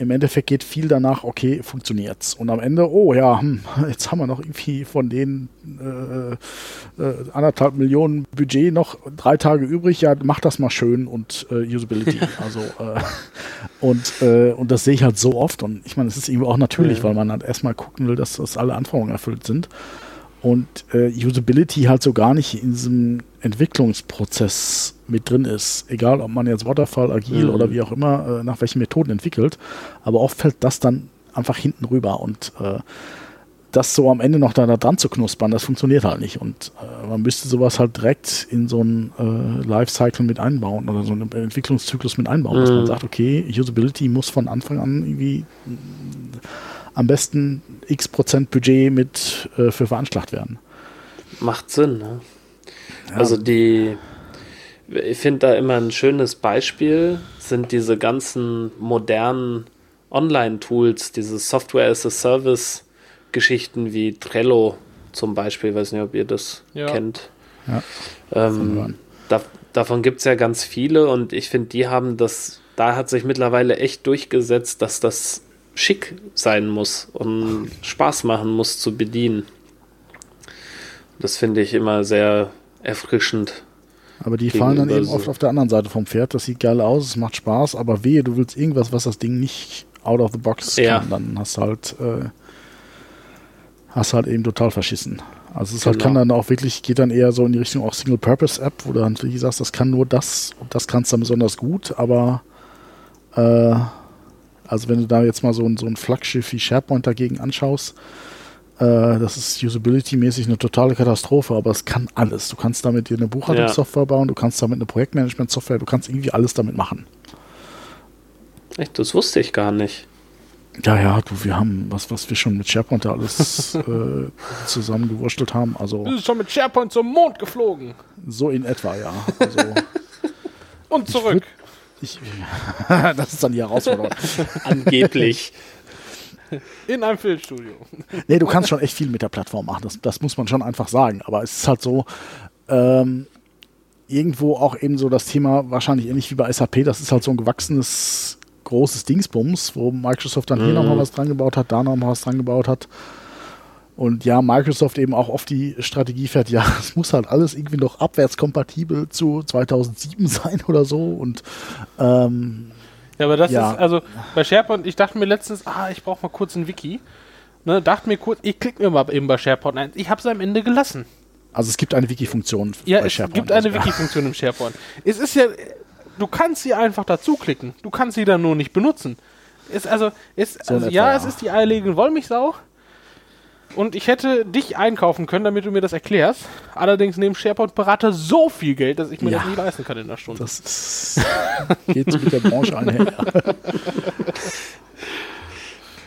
im Endeffekt geht viel danach, okay, funktioniert's. Und am Ende, oh ja, hm, (laughs) jetzt haben wir noch irgendwie von den äh, äh, anderthalb Millionen Budget noch drei Tage übrig. Ja, mach das mal schön und äh, Usability. (laughs) also äh, und, äh, und das sehe ich halt so oft. Und ich meine, es ist irgendwie auch natürlich, ja. weil man halt erstmal gucken will, dass, dass alle Anforderungen erfüllt sind und äh, Usability halt so gar nicht in diesem Entwicklungsprozess mit drin ist. Egal, ob man jetzt Waterfall, Agil mhm. oder wie auch immer, äh, nach welchen Methoden entwickelt. Aber oft fällt das dann einfach hinten rüber und äh, das so am Ende noch da, da, dran zu knuspern, das funktioniert halt nicht. Und äh, man müsste sowas halt direkt in so einen äh, Lifecycle mit einbauen oder so einen Entwicklungszyklus mit einbauen, mhm. dass man sagt, okay, Usability muss von Anfang an irgendwie am besten x Prozent Budget mit äh, für veranschlagt werden. Macht Sinn, ne? Ja. Also die, ich finde da immer ein schönes Beispiel sind diese ganzen modernen Online-Tools, diese Software as a Service Geschichten wie Trello zum Beispiel, ich weiß nicht, ob ihr das ja. kennt. Ja. Ähm, da, davon gibt es ja ganz viele und ich finde, die haben das, da hat sich mittlerweile echt durchgesetzt, dass das schick sein muss und Spaß machen muss zu bedienen. Das finde ich immer sehr erfrischend. Aber die fallen dann eben so. oft auf der anderen Seite vom Pferd. Das sieht geil aus, es macht Spaß, aber wehe, du willst irgendwas, was das Ding nicht out of the box ja. kann, dann hast du halt, äh, hast halt eben total verschissen. Also es genau. halt kann dann auch wirklich, geht dann eher so in die Richtung auch Single-Purpose-App, wo du dann wie gesagt, das kann nur das und das kannst du dann besonders gut, aber äh, also wenn du da jetzt mal so ein, so ein Flaggschiff wie SharePoint dagegen anschaust, äh, das ist usability-mäßig eine totale Katastrophe, aber es kann alles. Du kannst damit dir eine Buchhaltungssoftware ja. bauen, du kannst damit eine Projektmanagement-Software, du kannst irgendwie alles damit machen. Echt, das wusste ich gar nicht. Ja, ja, du, wir haben, was, was wir schon mit SharePoint da alles (laughs) äh, zusammengewurstelt haben. Also, du bist schon mit SharePoint zum Mond geflogen. So in etwa, ja. Also, (laughs) Und zurück. Ich, (laughs) das ist dann die Herausforderung. (laughs) Angeblich. In einem Filmstudio. Nee, du kannst schon echt viel mit der Plattform machen. Das, das muss man schon einfach sagen. Aber es ist halt so, ähm, irgendwo auch eben so das Thema, wahrscheinlich ähnlich wie bei SAP, das ist halt so ein gewachsenes, großes Dingsbums, wo Microsoft dann mhm. hier nochmal was dran gebaut hat, da nochmal was dran gebaut hat. Und ja, Microsoft eben auch oft die Strategie fährt, ja, (laughs) es muss halt alles irgendwie noch abwärtskompatibel zu 2007 sein oder so. Und ähm, ja, aber das ja. ist, also bei SharePoint, ich dachte mir letztens, ah, ich brauche mal kurz ein Wiki. Ne, dachte mir kurz, ich klicke mir mal eben bei SharePoint ein. Ich habe es am Ende gelassen. Also es gibt eine Wiki-Funktion ja, bei SharePoint. Ja, es gibt eine also, Wiki-Funktion im SharePoint. Es ist ja, du kannst sie einfach dazu klicken. Du kannst sie dann nur nicht benutzen. Ist also, ist, so also ja, ja, es ist die eierlegende Wollmilchsau. Und ich hätte dich einkaufen können, damit du mir das erklärst. Allerdings nehmen SharePoint-Berater so viel Geld, dass ich mir ja, das nie leisten kann in der Stunde. Das geht mit der Branche einher.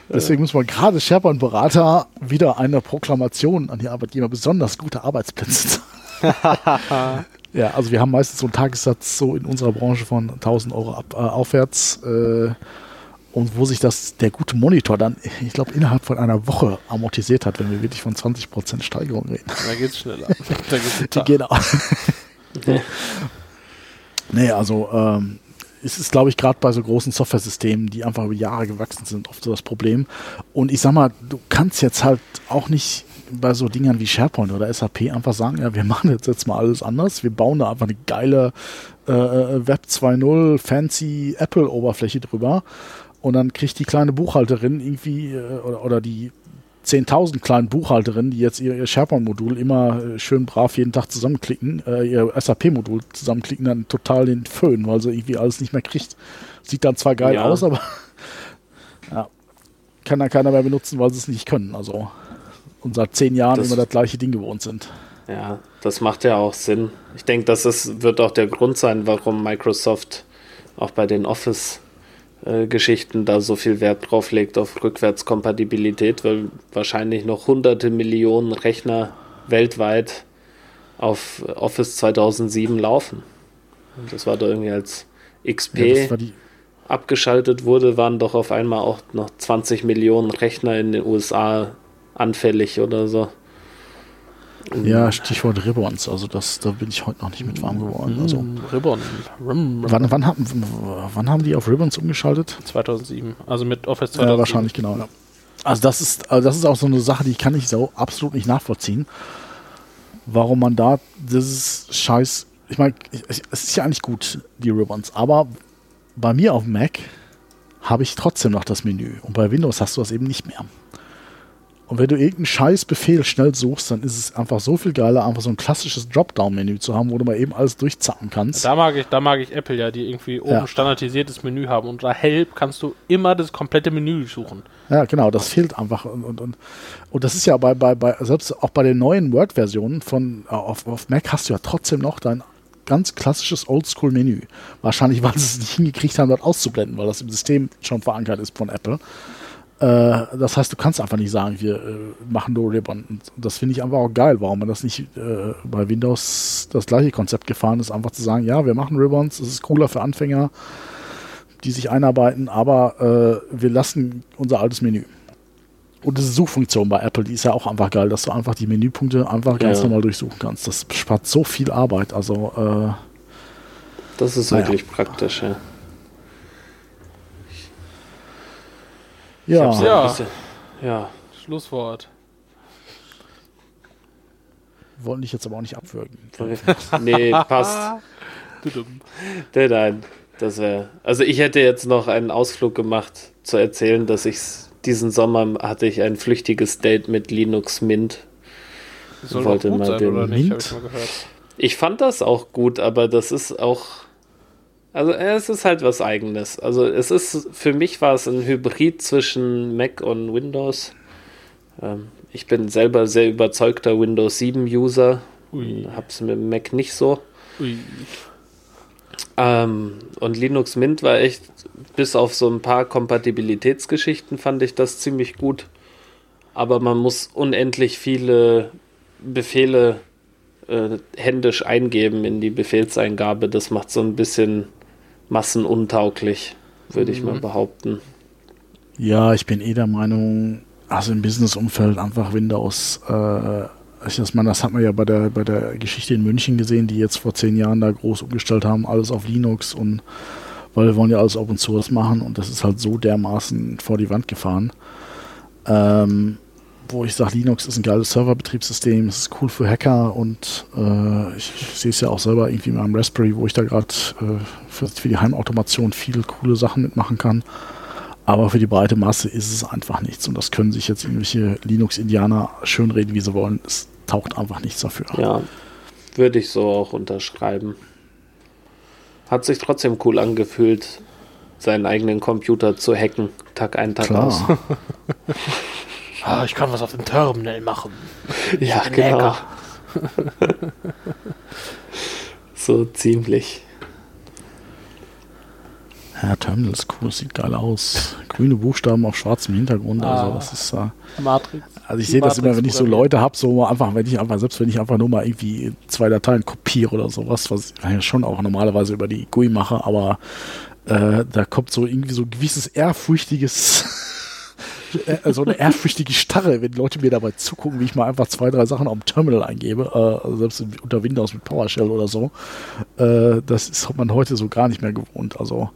Deswegen muss man gerade SharePoint-Berater wieder eine Proklamation an die Arbeitgeber besonders gute Arbeitsplätze zahlen. (laughs) ja, also wir haben meistens so einen Tagessatz so in unserer Branche von 1000 Euro ab, äh, aufwärts. Äh, und wo sich das der gute Monitor dann, ich glaube, innerhalb von einer Woche amortisiert hat, wenn wir wirklich von 20% Steigerung reden. Da geht es schneller. da geht's (laughs) Die genau. nee, also ähm, es ist, glaube ich, gerade bei so großen Software-Systemen, die einfach über Jahre gewachsen sind, oft so das Problem. Und ich sag mal, du kannst jetzt halt auch nicht bei so Dingern wie SharePoint oder SAP einfach sagen, ja, wir (laughs) machen jetzt, jetzt mal alles anders. Wir bauen da einfach eine geile äh, äh Web 2.0 fancy Apple-Oberfläche drüber und dann kriegt die kleine Buchhalterin irgendwie, äh, oder, oder die 10.000 kleinen Buchhalterinnen, die jetzt ihr, ihr SharePoint-Modul immer äh, schön brav jeden Tag zusammenklicken, äh, ihr SAP-Modul zusammenklicken, dann total den Föhn, weil sie irgendwie alles nicht mehr kriegt. Sieht dann zwar geil ja. aus, aber (laughs) ja, kann dann keiner mehr benutzen, weil sie es nicht können. Also und seit zehn Jahren das, immer das gleiche Ding gewohnt sind. Ja, das macht ja auch Sinn. Ich denke, das ist, wird auch der Grund sein, warum Microsoft auch bei den Office äh, Geschichten da so viel Wert drauf legt auf Rückwärtskompatibilität, weil wahrscheinlich noch hunderte Millionen Rechner weltweit auf Office 2007 laufen. Das war da irgendwie als XP ja, abgeschaltet wurde, waren doch auf einmal auch noch 20 Millionen Rechner in den USA anfällig oder so. Ja, Stichwort Ribbons. Also das, da bin ich heute noch nicht mit warm geworden. Also Mm, Ribbon. Rim, wann, wann, haben, wann haben die auf Ribbons umgeschaltet? 2007. Also mit Office Ja, 2007. wahrscheinlich genau. Ja. Also das ist, also das ist auch so eine Sache, die kann ich so absolut nicht nachvollziehen, warum man da dieses Scheiß. Ich meine, es ist ja eigentlich gut die Ribbons, aber bei mir auf dem Mac habe ich trotzdem noch das Menü und bei Windows hast du das eben nicht mehr. Und wenn du irgendeinen Scheißbefehl schnell suchst, dann ist es einfach so viel geiler, einfach so ein klassisches Dropdown-Menü zu haben, wo du mal eben alles durchzacken kannst. Da mag ich, da mag ich Apple ja, die irgendwie oben Ja. standardisiertes Menü haben. Und unter Help kannst du immer das komplette Menü suchen. Ja, genau, das fehlt einfach. Und, und, und, und das ist ja bei, bei, bei, selbst auch bei den neuen Word-Versionen von äh, auf, auf Mac hast du ja trotzdem noch dein ganz klassisches Oldschool-Menü. Wahrscheinlich, (laughs) weil sie es nicht hingekriegt haben, das auszublenden, weil das im System schon verankert ist von Apple. Äh, das heißt, du kannst einfach nicht sagen, wir äh, machen nur Ribbon. Und das finde ich einfach auch geil, warum man das nicht äh, bei Windows das gleiche Konzept gefahren ist, einfach zu sagen, ja, wir machen Ribbons, das ist cooler für Anfänger, die sich einarbeiten, aber äh, wir lassen unser altes Menü. Und diese Suchfunktion bei Apple, die ist ja auch einfach geil, dass du einfach die Menüpunkte einfach ganz Ja. normal durchsuchen kannst. Das spart so viel Arbeit. Also, äh, Das ist Naja. wirklich praktisch, ja. Ja, hab's Ja. ja. Schlusswort. wollen dich jetzt aber auch nicht abwürgen. (laughs) nee, passt. Nee, nein, das wäre. Also ich hätte jetzt noch einen Ausflug gemacht, zu erzählen, dass ich diesen Sommer hatte ich ein flüchtiges Date mit Linux Mint. Das soll Wollte doch gut mal sein, den oder nicht? Mint- ich mal gehört. Ich fand das auch gut, aber das ist auch. Also äh, es ist halt was eigenes. Also es ist, für mich war es ein Hybrid zwischen Mac und Windows. Ähm, ich bin selber sehr überzeugter Windows 7 User. Ui. Hab's mit dem Mac nicht so. Ähm, und Linux Mint war echt, bis auf so ein paar Kompatibilitätsgeschichten fand ich das ziemlich gut. Aber man muss unendlich viele Befehle äh, händisch eingeben in die Befehlseingabe. Das macht so ein bisschen massenuntauglich, würde ich mal Mhm. behaupten. Ja, ich bin eh der Meinung, also im Business-Umfeld einfach Windows. Äh, ich das, meine, das hat man ja bei der, bei der Geschichte in München gesehen, die jetzt vor zehn Jahren da groß umgestellt haben, alles auf Linux und weil wir wollen ja alles Open Source machen und das ist halt so dermaßen vor die Wand gefahren. Ähm, wo ich sage, Linux ist ein geiles Serverbetriebssystem, es ist cool für Hacker und äh, ich, ich sehe es ja auch selber irgendwie in meinem Raspberry, wo ich da gerade äh, für, für die Heimautomation viele coole Sachen mitmachen kann. Aber für die breite Masse ist es einfach nichts. Und das können sich jetzt irgendwelche Linux-Indianer schönreden, wie sie wollen. Es taucht einfach nichts dafür. Ja, würde ich so auch unterschreiben. Hat sich trotzdem cool angefühlt, seinen eigenen Computer zu hacken, Tag ein, Tag aus. (laughs) Ah, ich kann was auf dem Terminal machen. Ja, genau. (laughs) So ziemlich. Ja, Terminal ist cool, es sieht geil aus. Grüne Buchstaben auf schwarzem Hintergrund. Also Ah. das ist äh, Matrix. also ich sehe das immer, wenn ich so Leute habe, so einfach, wenn ich einfach, selbst wenn ich einfach nur mal irgendwie zwei Dateien kopiere oder sowas, was ich ja schon auch normalerweise über die GUI mache, aber äh, da kommt so irgendwie so ein gewisses ehrfurchtiges (laughs) so eine ehrfürchtige Starre, wenn Leute mir dabei zugucken, wie ich mal einfach zwei, drei Sachen auf dem Terminal eingebe, äh, also selbst unter Windows mit PowerShell oder so. Äh, das ist man heute so gar nicht mehr gewohnt. Also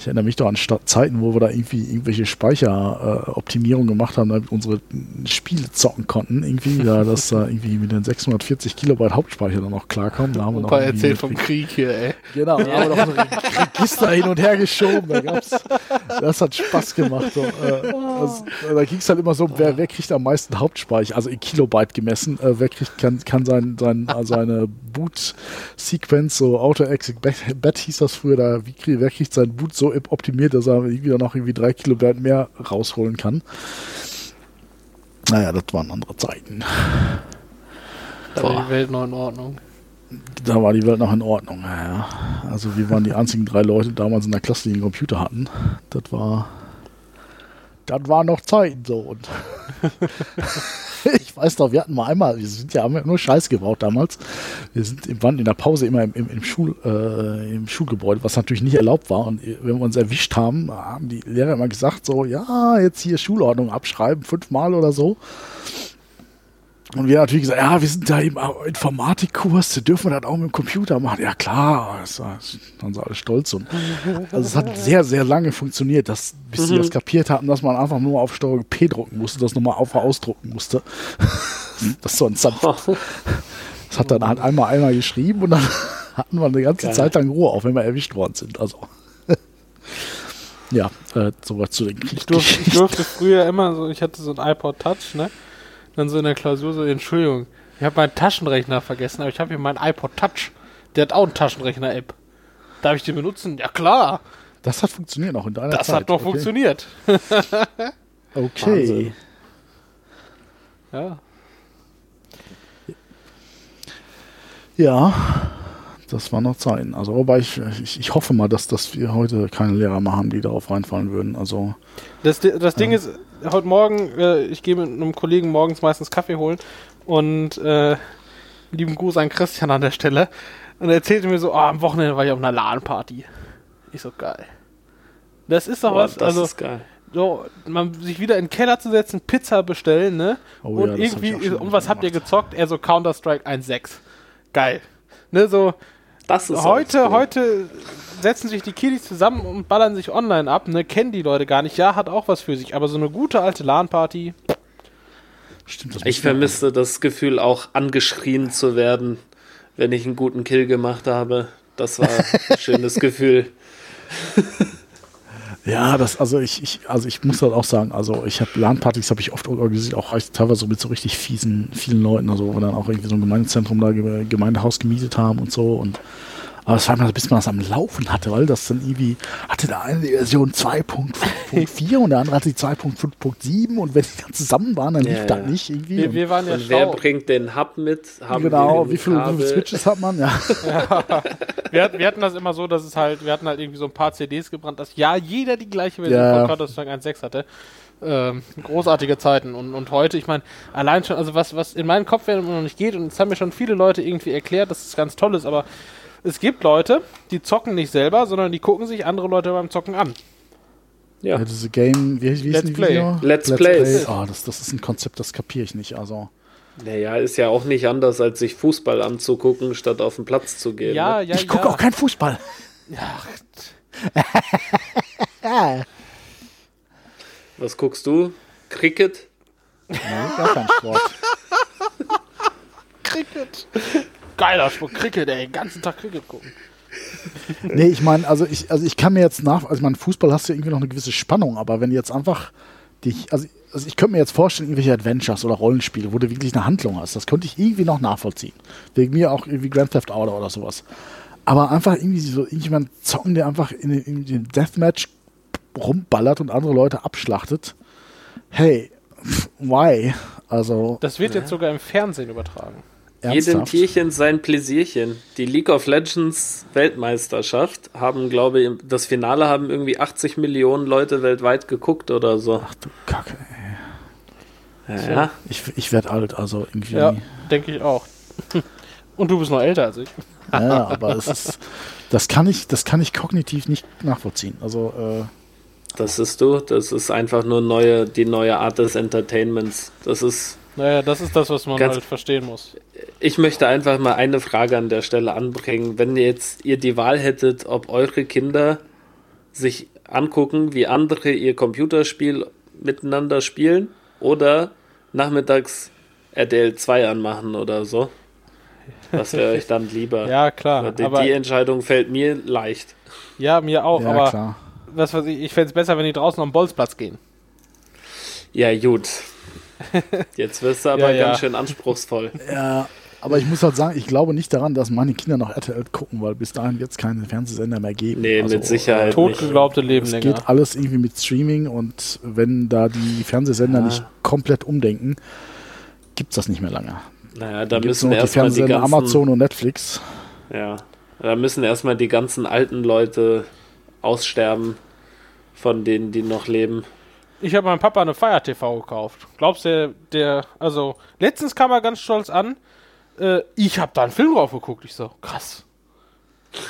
ich erinnere mich doch an Sta Zeiten, wo wir da irgendwie irgendwelche Speicheroptimierungen gemacht haben, damit unsere Spiele zocken konnten. Irgendwie, da (laughs) das da irgendwie mit den 640 Kilobyte Hauptspeicher dann noch klarkommen. Da haben wir noch Opa erzählt vom Krieg hier, ey. Genau, da haben wir noch so Re- Register hin und her geschoben. Da das hat Spaß gemacht. So, äh, das, da ging es halt immer so, wer, wer kriegt am meisten Hauptspeicher, also in Kilobyte gemessen, äh, wer kriegt, kann, kann sein, sein, äh, seine Boot-Sequenz, so Auto-Exec Bet hieß das früher, da, wie, krieg- wer kriegt sein Boot so optimiert, dass er dann noch irgendwie drei Kilobyte mehr rausholen kann. Naja, das waren andere Zeiten. Da war die Welt noch in Ordnung. Da war die Welt noch in Ordnung. Ja. Also wir waren die einzigen drei Leute damals in der Klasse, die einen Computer hatten. Das war, das war noch Zeiten so. Und (laughs) ich weiß noch, wir hatten mal einmal, wir sind ja haben ja nur Scheiß gebaut damals. Wir sind im, waren in der Pause immer im, im, im, Schul, äh, im Schulgebäude, was natürlich nicht erlaubt war. Und wenn wir uns erwischt haben, haben die Lehrer immer gesagt so, ja, jetzt hier Schulordnung abschreiben, fünfmal oder so. Und wir natürlich gesagt, ja, wir sind da im Informatikkurs, dürfen wir das auch mit dem Computer machen. Ja klar, waren sie alle stolz. Und, also es hat sehr, sehr lange funktioniert, dass, bis sie das mhm. kapiert hatten, dass man einfach nur auf Steuerung P drucken musste, das nochmal auf ausdrucken musste. das so ein. Das hat dann halt einmal einmal geschrieben und dann (laughs) hatten wir eine ganze Geil. Zeit lang Ruhe, auch wenn wir erwischt worden sind. Also (laughs) ja, äh, sowas zu den ich durfte, ich durfte früher immer so, ich hatte so ein iPod Touch, ne? Dann so in der Klausur so, Entschuldigung, ich habe meinen Taschenrechner vergessen, aber ich habe hier meinen iPod Touch. Der hat auch einen Taschenrechner-App. Darf ich den benutzen? Ja, klar. Das hat funktioniert auch in deiner das Zeit. Das hat doch okay. funktioniert. (laughs) okay. Wahnsinn. Ja. Ja, das war noch Zeiten. Also, wobei ich, ich, ich, hoffe mal, dass, dass wir heute keine Lehrer machen, die darauf reinfallen würden. Also, das, das Ding äh, ist, heute Morgen, äh, ich gehe mit einem Kollegen morgens meistens Kaffee holen und äh, lieben Gruß an Christian an der Stelle. Und er erzählte mir so, oh, am Wochenende war ich auf einer LAN-Party. Ich so, geil. Das ist doch Boah, was, also, so, man sich wieder in den Keller zu setzen, Pizza bestellen, ne? Oh, und ja, irgendwie, um was habt ihr gezockt? Er so Counter-Strike 1.6. Geil. Ne, so, heute, cool. heute setzen sich die Kiddies zusammen und ballern sich online ab, ne? Kennen die Leute gar nicht. Ja, hat auch was für sich, aber so eine gute alte LAN-Party. Stimmt, das ich vermisse das Gefühl, auch angeschrien zu werden, wenn ich einen guten Kill gemacht habe. Das war ein (laughs) schönes Gefühl. (laughs) Ja, das, also ich, ich, also ich muss halt auch sagen, also ich habe LAN-Partys habe ich oft organisiert, auch teilweise mit so richtig fiesen, vielen Leuten, also wo wir dann auch irgendwie so ein Gemeindezentrum da, Gemeindehaus gemietet haben und so und aber es war immer, bis man das am Laufen hatte, weil das dann irgendwie, hatte der eine die Version 2.5.4 und der andere hatte die 2.5.7 und wenn die dann zusammen waren, dann lief ja, das nicht irgendwie. Wir, wir waren ja und wer bringt den Hub mit? Haben genau, wie viele, wie viele Switches hat man? Ja. (laughs) ja. Wir, wir, hatten das immer so, dass es halt, wir hatten halt irgendwie so ein paar CDs gebrannt, dass ja jeder die gleiche Version ja. von Counter-Strike 1.6 hatte. Ähm, großartige Zeiten und, und heute, ich meine, allein schon, also was, was in meinen Kopf immer noch nicht geht, und es haben mir schon viele Leute irgendwie erklärt, dass es ganz toll ist, aber es gibt Leute, die zocken nicht selber, sondern die gucken sich andere Leute beim Zocken an. Ja. ja diese Game, wie, wie Let's Play. Video? Let's, Let's Play. Play. Oh, das, das ist ein Konzept, das kapiere ich nicht. Also. Naja, ist ja auch nicht anders, als sich Fußball anzugucken, statt auf den Platz zu gehen. Ja, ne? ja, ich gucke ja. auch keinen Fußball. Ja. (laughs) Was guckst du? Cricket? Nee, gar kein Sport. (laughs) Cricket geiler Sport. Cricket, ey, den ganzen Tag Cricket gucken. (laughs) nee, ich meine, also ich, also ich kann mir jetzt nach, also mein Fußball hast du ja irgendwie noch eine gewisse Spannung, aber wenn jetzt einfach dich, also, also ich könnte mir jetzt vorstellen, irgendwelche Adventures oder Rollenspiele, wo du wirklich eine Handlung hast, das könnte ich irgendwie noch nachvollziehen. Wegen mir auch irgendwie Grand Theft Auto oder sowas. Aber einfach irgendwie so irgendjemand zocken, der einfach in, in den Deathmatch rumballert und andere Leute abschlachtet. Hey, why? Also. Das wird jetzt sogar im Fernsehen übertragen. Ernsthaft? Jedem Tierchen sein Pläsierchen. Die League of Legends Weltmeisterschaft haben, glaube ich, das Finale haben irgendwie 80 Millionen Leute weltweit geguckt oder so. Ach du Kacke, ey. Ja, ja. Ich, ich werde alt, also irgendwie. Ja, denke ich auch. (laughs) Und du bist noch älter als ich. ja, aber es ist, das kann ich, das kann ich kognitiv nicht nachvollziehen. Also, äh, das ist du, das ist einfach nur neue, die neue Art des Entertainments. Das ist naja, das ist das, was man Ganz, halt verstehen muss. Ich möchte einfach mal eine Frage an der Stelle anbringen. Wenn jetzt ihr die Wahl hättet, ob eure Kinder sich angucken, wie andere ihr Computerspiel miteinander spielen oder nachmittags RDL 2 anmachen oder so. Was wäre euch dann lieber? (laughs) ja, klar. Die, die, Entscheidung fällt mir leicht. Ja, mir auch, ja, aber klar. Was weiß ich, ich fände es besser, wenn die draußen am Bolzplatz gehen. Ja, gut. (laughs) Jetzt wirst du aber ja, ganz schön anspruchsvoll. Ja, aber ich muss halt sagen, ich glaube nicht daran, dass meine Kinder noch RTL gucken, weil bis dahin wird es keine Fernsehsender mehr geben. Nee, also, mit Sicherheit. Totgeglaubte Leben Es geht alles irgendwie mit Streaming und wenn da die Fernsehsender ja. nicht komplett umdenken, gibt es das nicht mehr lange. Naja, da müssen erstmal die ganzen, Amazon und Netflix. Ja, da müssen erstmal die ganzen alten Leute aussterben, von denen, die noch leben. Ich habe meinem Papa eine Fire TV gekauft. Glaubst du, der, also, letztens kam er ganz stolz an, äh, ich habe da einen Film drauf geguckt. Ich so, krass.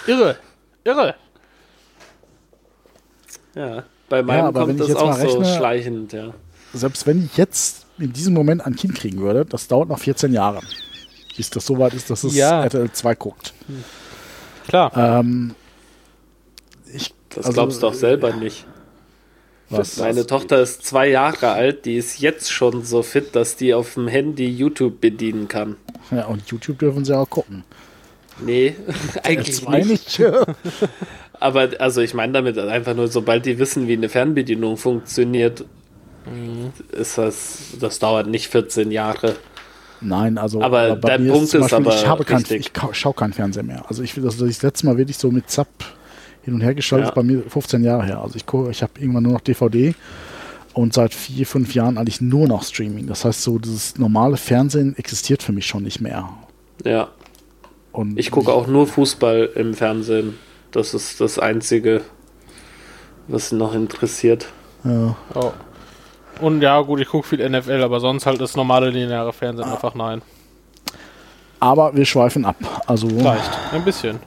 Irre, irre. Ja, bei meinem ja, kommt das auch rechne, so schleichend, ja. Selbst wenn ich jetzt in diesem Moment ein Kind kriegen würde, das dauert noch 14 Jahre. Bis das so weit ist, dass es Ja. RTL 2 guckt. Klar. Ähm, ich, Das also, glaubst du doch selber nicht. Was? Meine Tochter ist zwei Jahre alt, die ist jetzt schon so fit, dass die auf dem Handy YouTube bedienen kann. Ja, und YouTube dürfen sie auch gucken. Nee, (laughs) eigentlich nicht. nicht. (laughs) Aber also ich meine damit einfach nur, sobald die wissen, wie eine Fernbedienung funktioniert, ist das, das dauert nicht 14 Jahre. Nein, also Aber bei dein mir Punkt zum ist Beispiel, aber ich habe kein, ich schaue keinen Fernseher mehr. Also ich will das, das letzte Mal wirklich so mit Zap hin und her geschaltet, Ja. ist bei mir 15 Jahre her. Also ich gucke, ich habe irgendwann nur noch DVD und seit vier, fünf Jahren eigentlich nur noch Streaming. Das heißt, so dieses normale Fernsehen existiert für mich schon nicht mehr. Ja, Und ich gucke auch nur Fußball im Fernsehen. Das ist das Einzige, was noch interessiert. Ja. Oh. Und ja, gut, ich gucke viel NFL, aber sonst halt das normale lineare Fernsehen Ah. einfach nein. Aber wir schweifen ab. Also Leicht. Ein bisschen.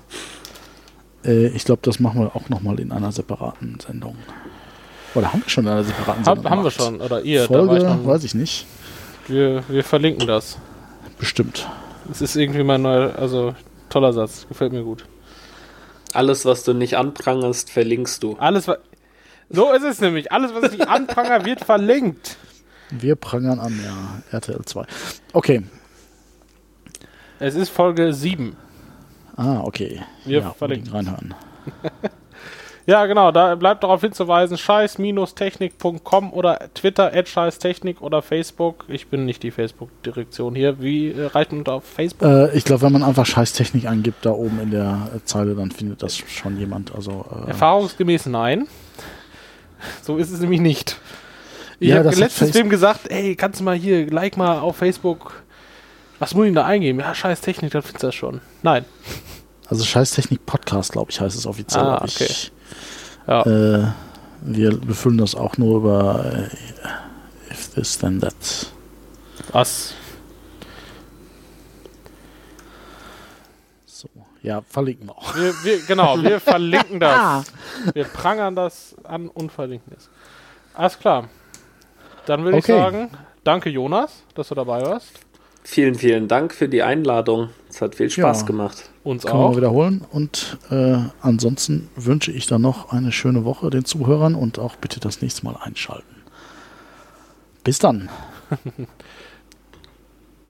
Äh, ich glaube, das machen wir auch nochmal in einer separaten Sendung. Oder haben wir schon in einer separaten Hab, Sendung haben wir schon. Oder ihr. da war Folge, ich noch, weiß ich nicht. wir, wir verlinken das. Bestimmt. Es ist irgendwie mein neuer, also toller Satz. Gefällt mir gut. Alles, was du nicht anprangerst, verlinkst du. Alles, was. So ist es nämlich. Alles, was ich anpranger, wird verlinkt. Wir prangern an, ja. RTL 2. Okay. Es ist Folge 7. Ah, okay. Wir ja, verlinken. reinhören. (laughs) Ja, genau, da bleibt darauf hinzuweisen, scheiß-technik.com oder Twitter, at scheißtechnik oder Facebook. Ich bin nicht die Facebook-Direktion hier. Wie äh, reicht man da auf Facebook? Äh, ich glaube, wenn man einfach Scheißtechnik eingibt, da oben in der äh, Zeile, dann findet das schon jemand. Also, äh, Erfahrungsgemäß nein. So ist es nämlich nicht. Ich Ja, habe letztens Face- wem gesagt, ey, kannst du mal hier, like mal auf Facebook. Was muss ich da eingeben? Ja, scheiß Technik, dann findest du das schon. Nein. also Scheißtechnik Podcast, glaube ich, heißt es offiziell. Ah, okay. Ich, Ja. äh, wir befüllen das auch nur über äh, If This Then That. Was? So. Ja, verlinken wir auch. Wir, wir, genau, wir (laughs) verlinken das. Wir prangern das an und verlinken es. Alles klar. Dann würde Okay. ich sagen, danke Jonas, dass du dabei warst. Vielen, vielen Dank für die Einladung. Es hat viel Spaß Ja. gemacht. Uns Können wir mal auch. wiederholen. Und äh, ansonsten wünsche ich dann noch eine schöne Woche den Zuhörern und auch bitte das nächste Mal einschalten. Bis dann. (laughs)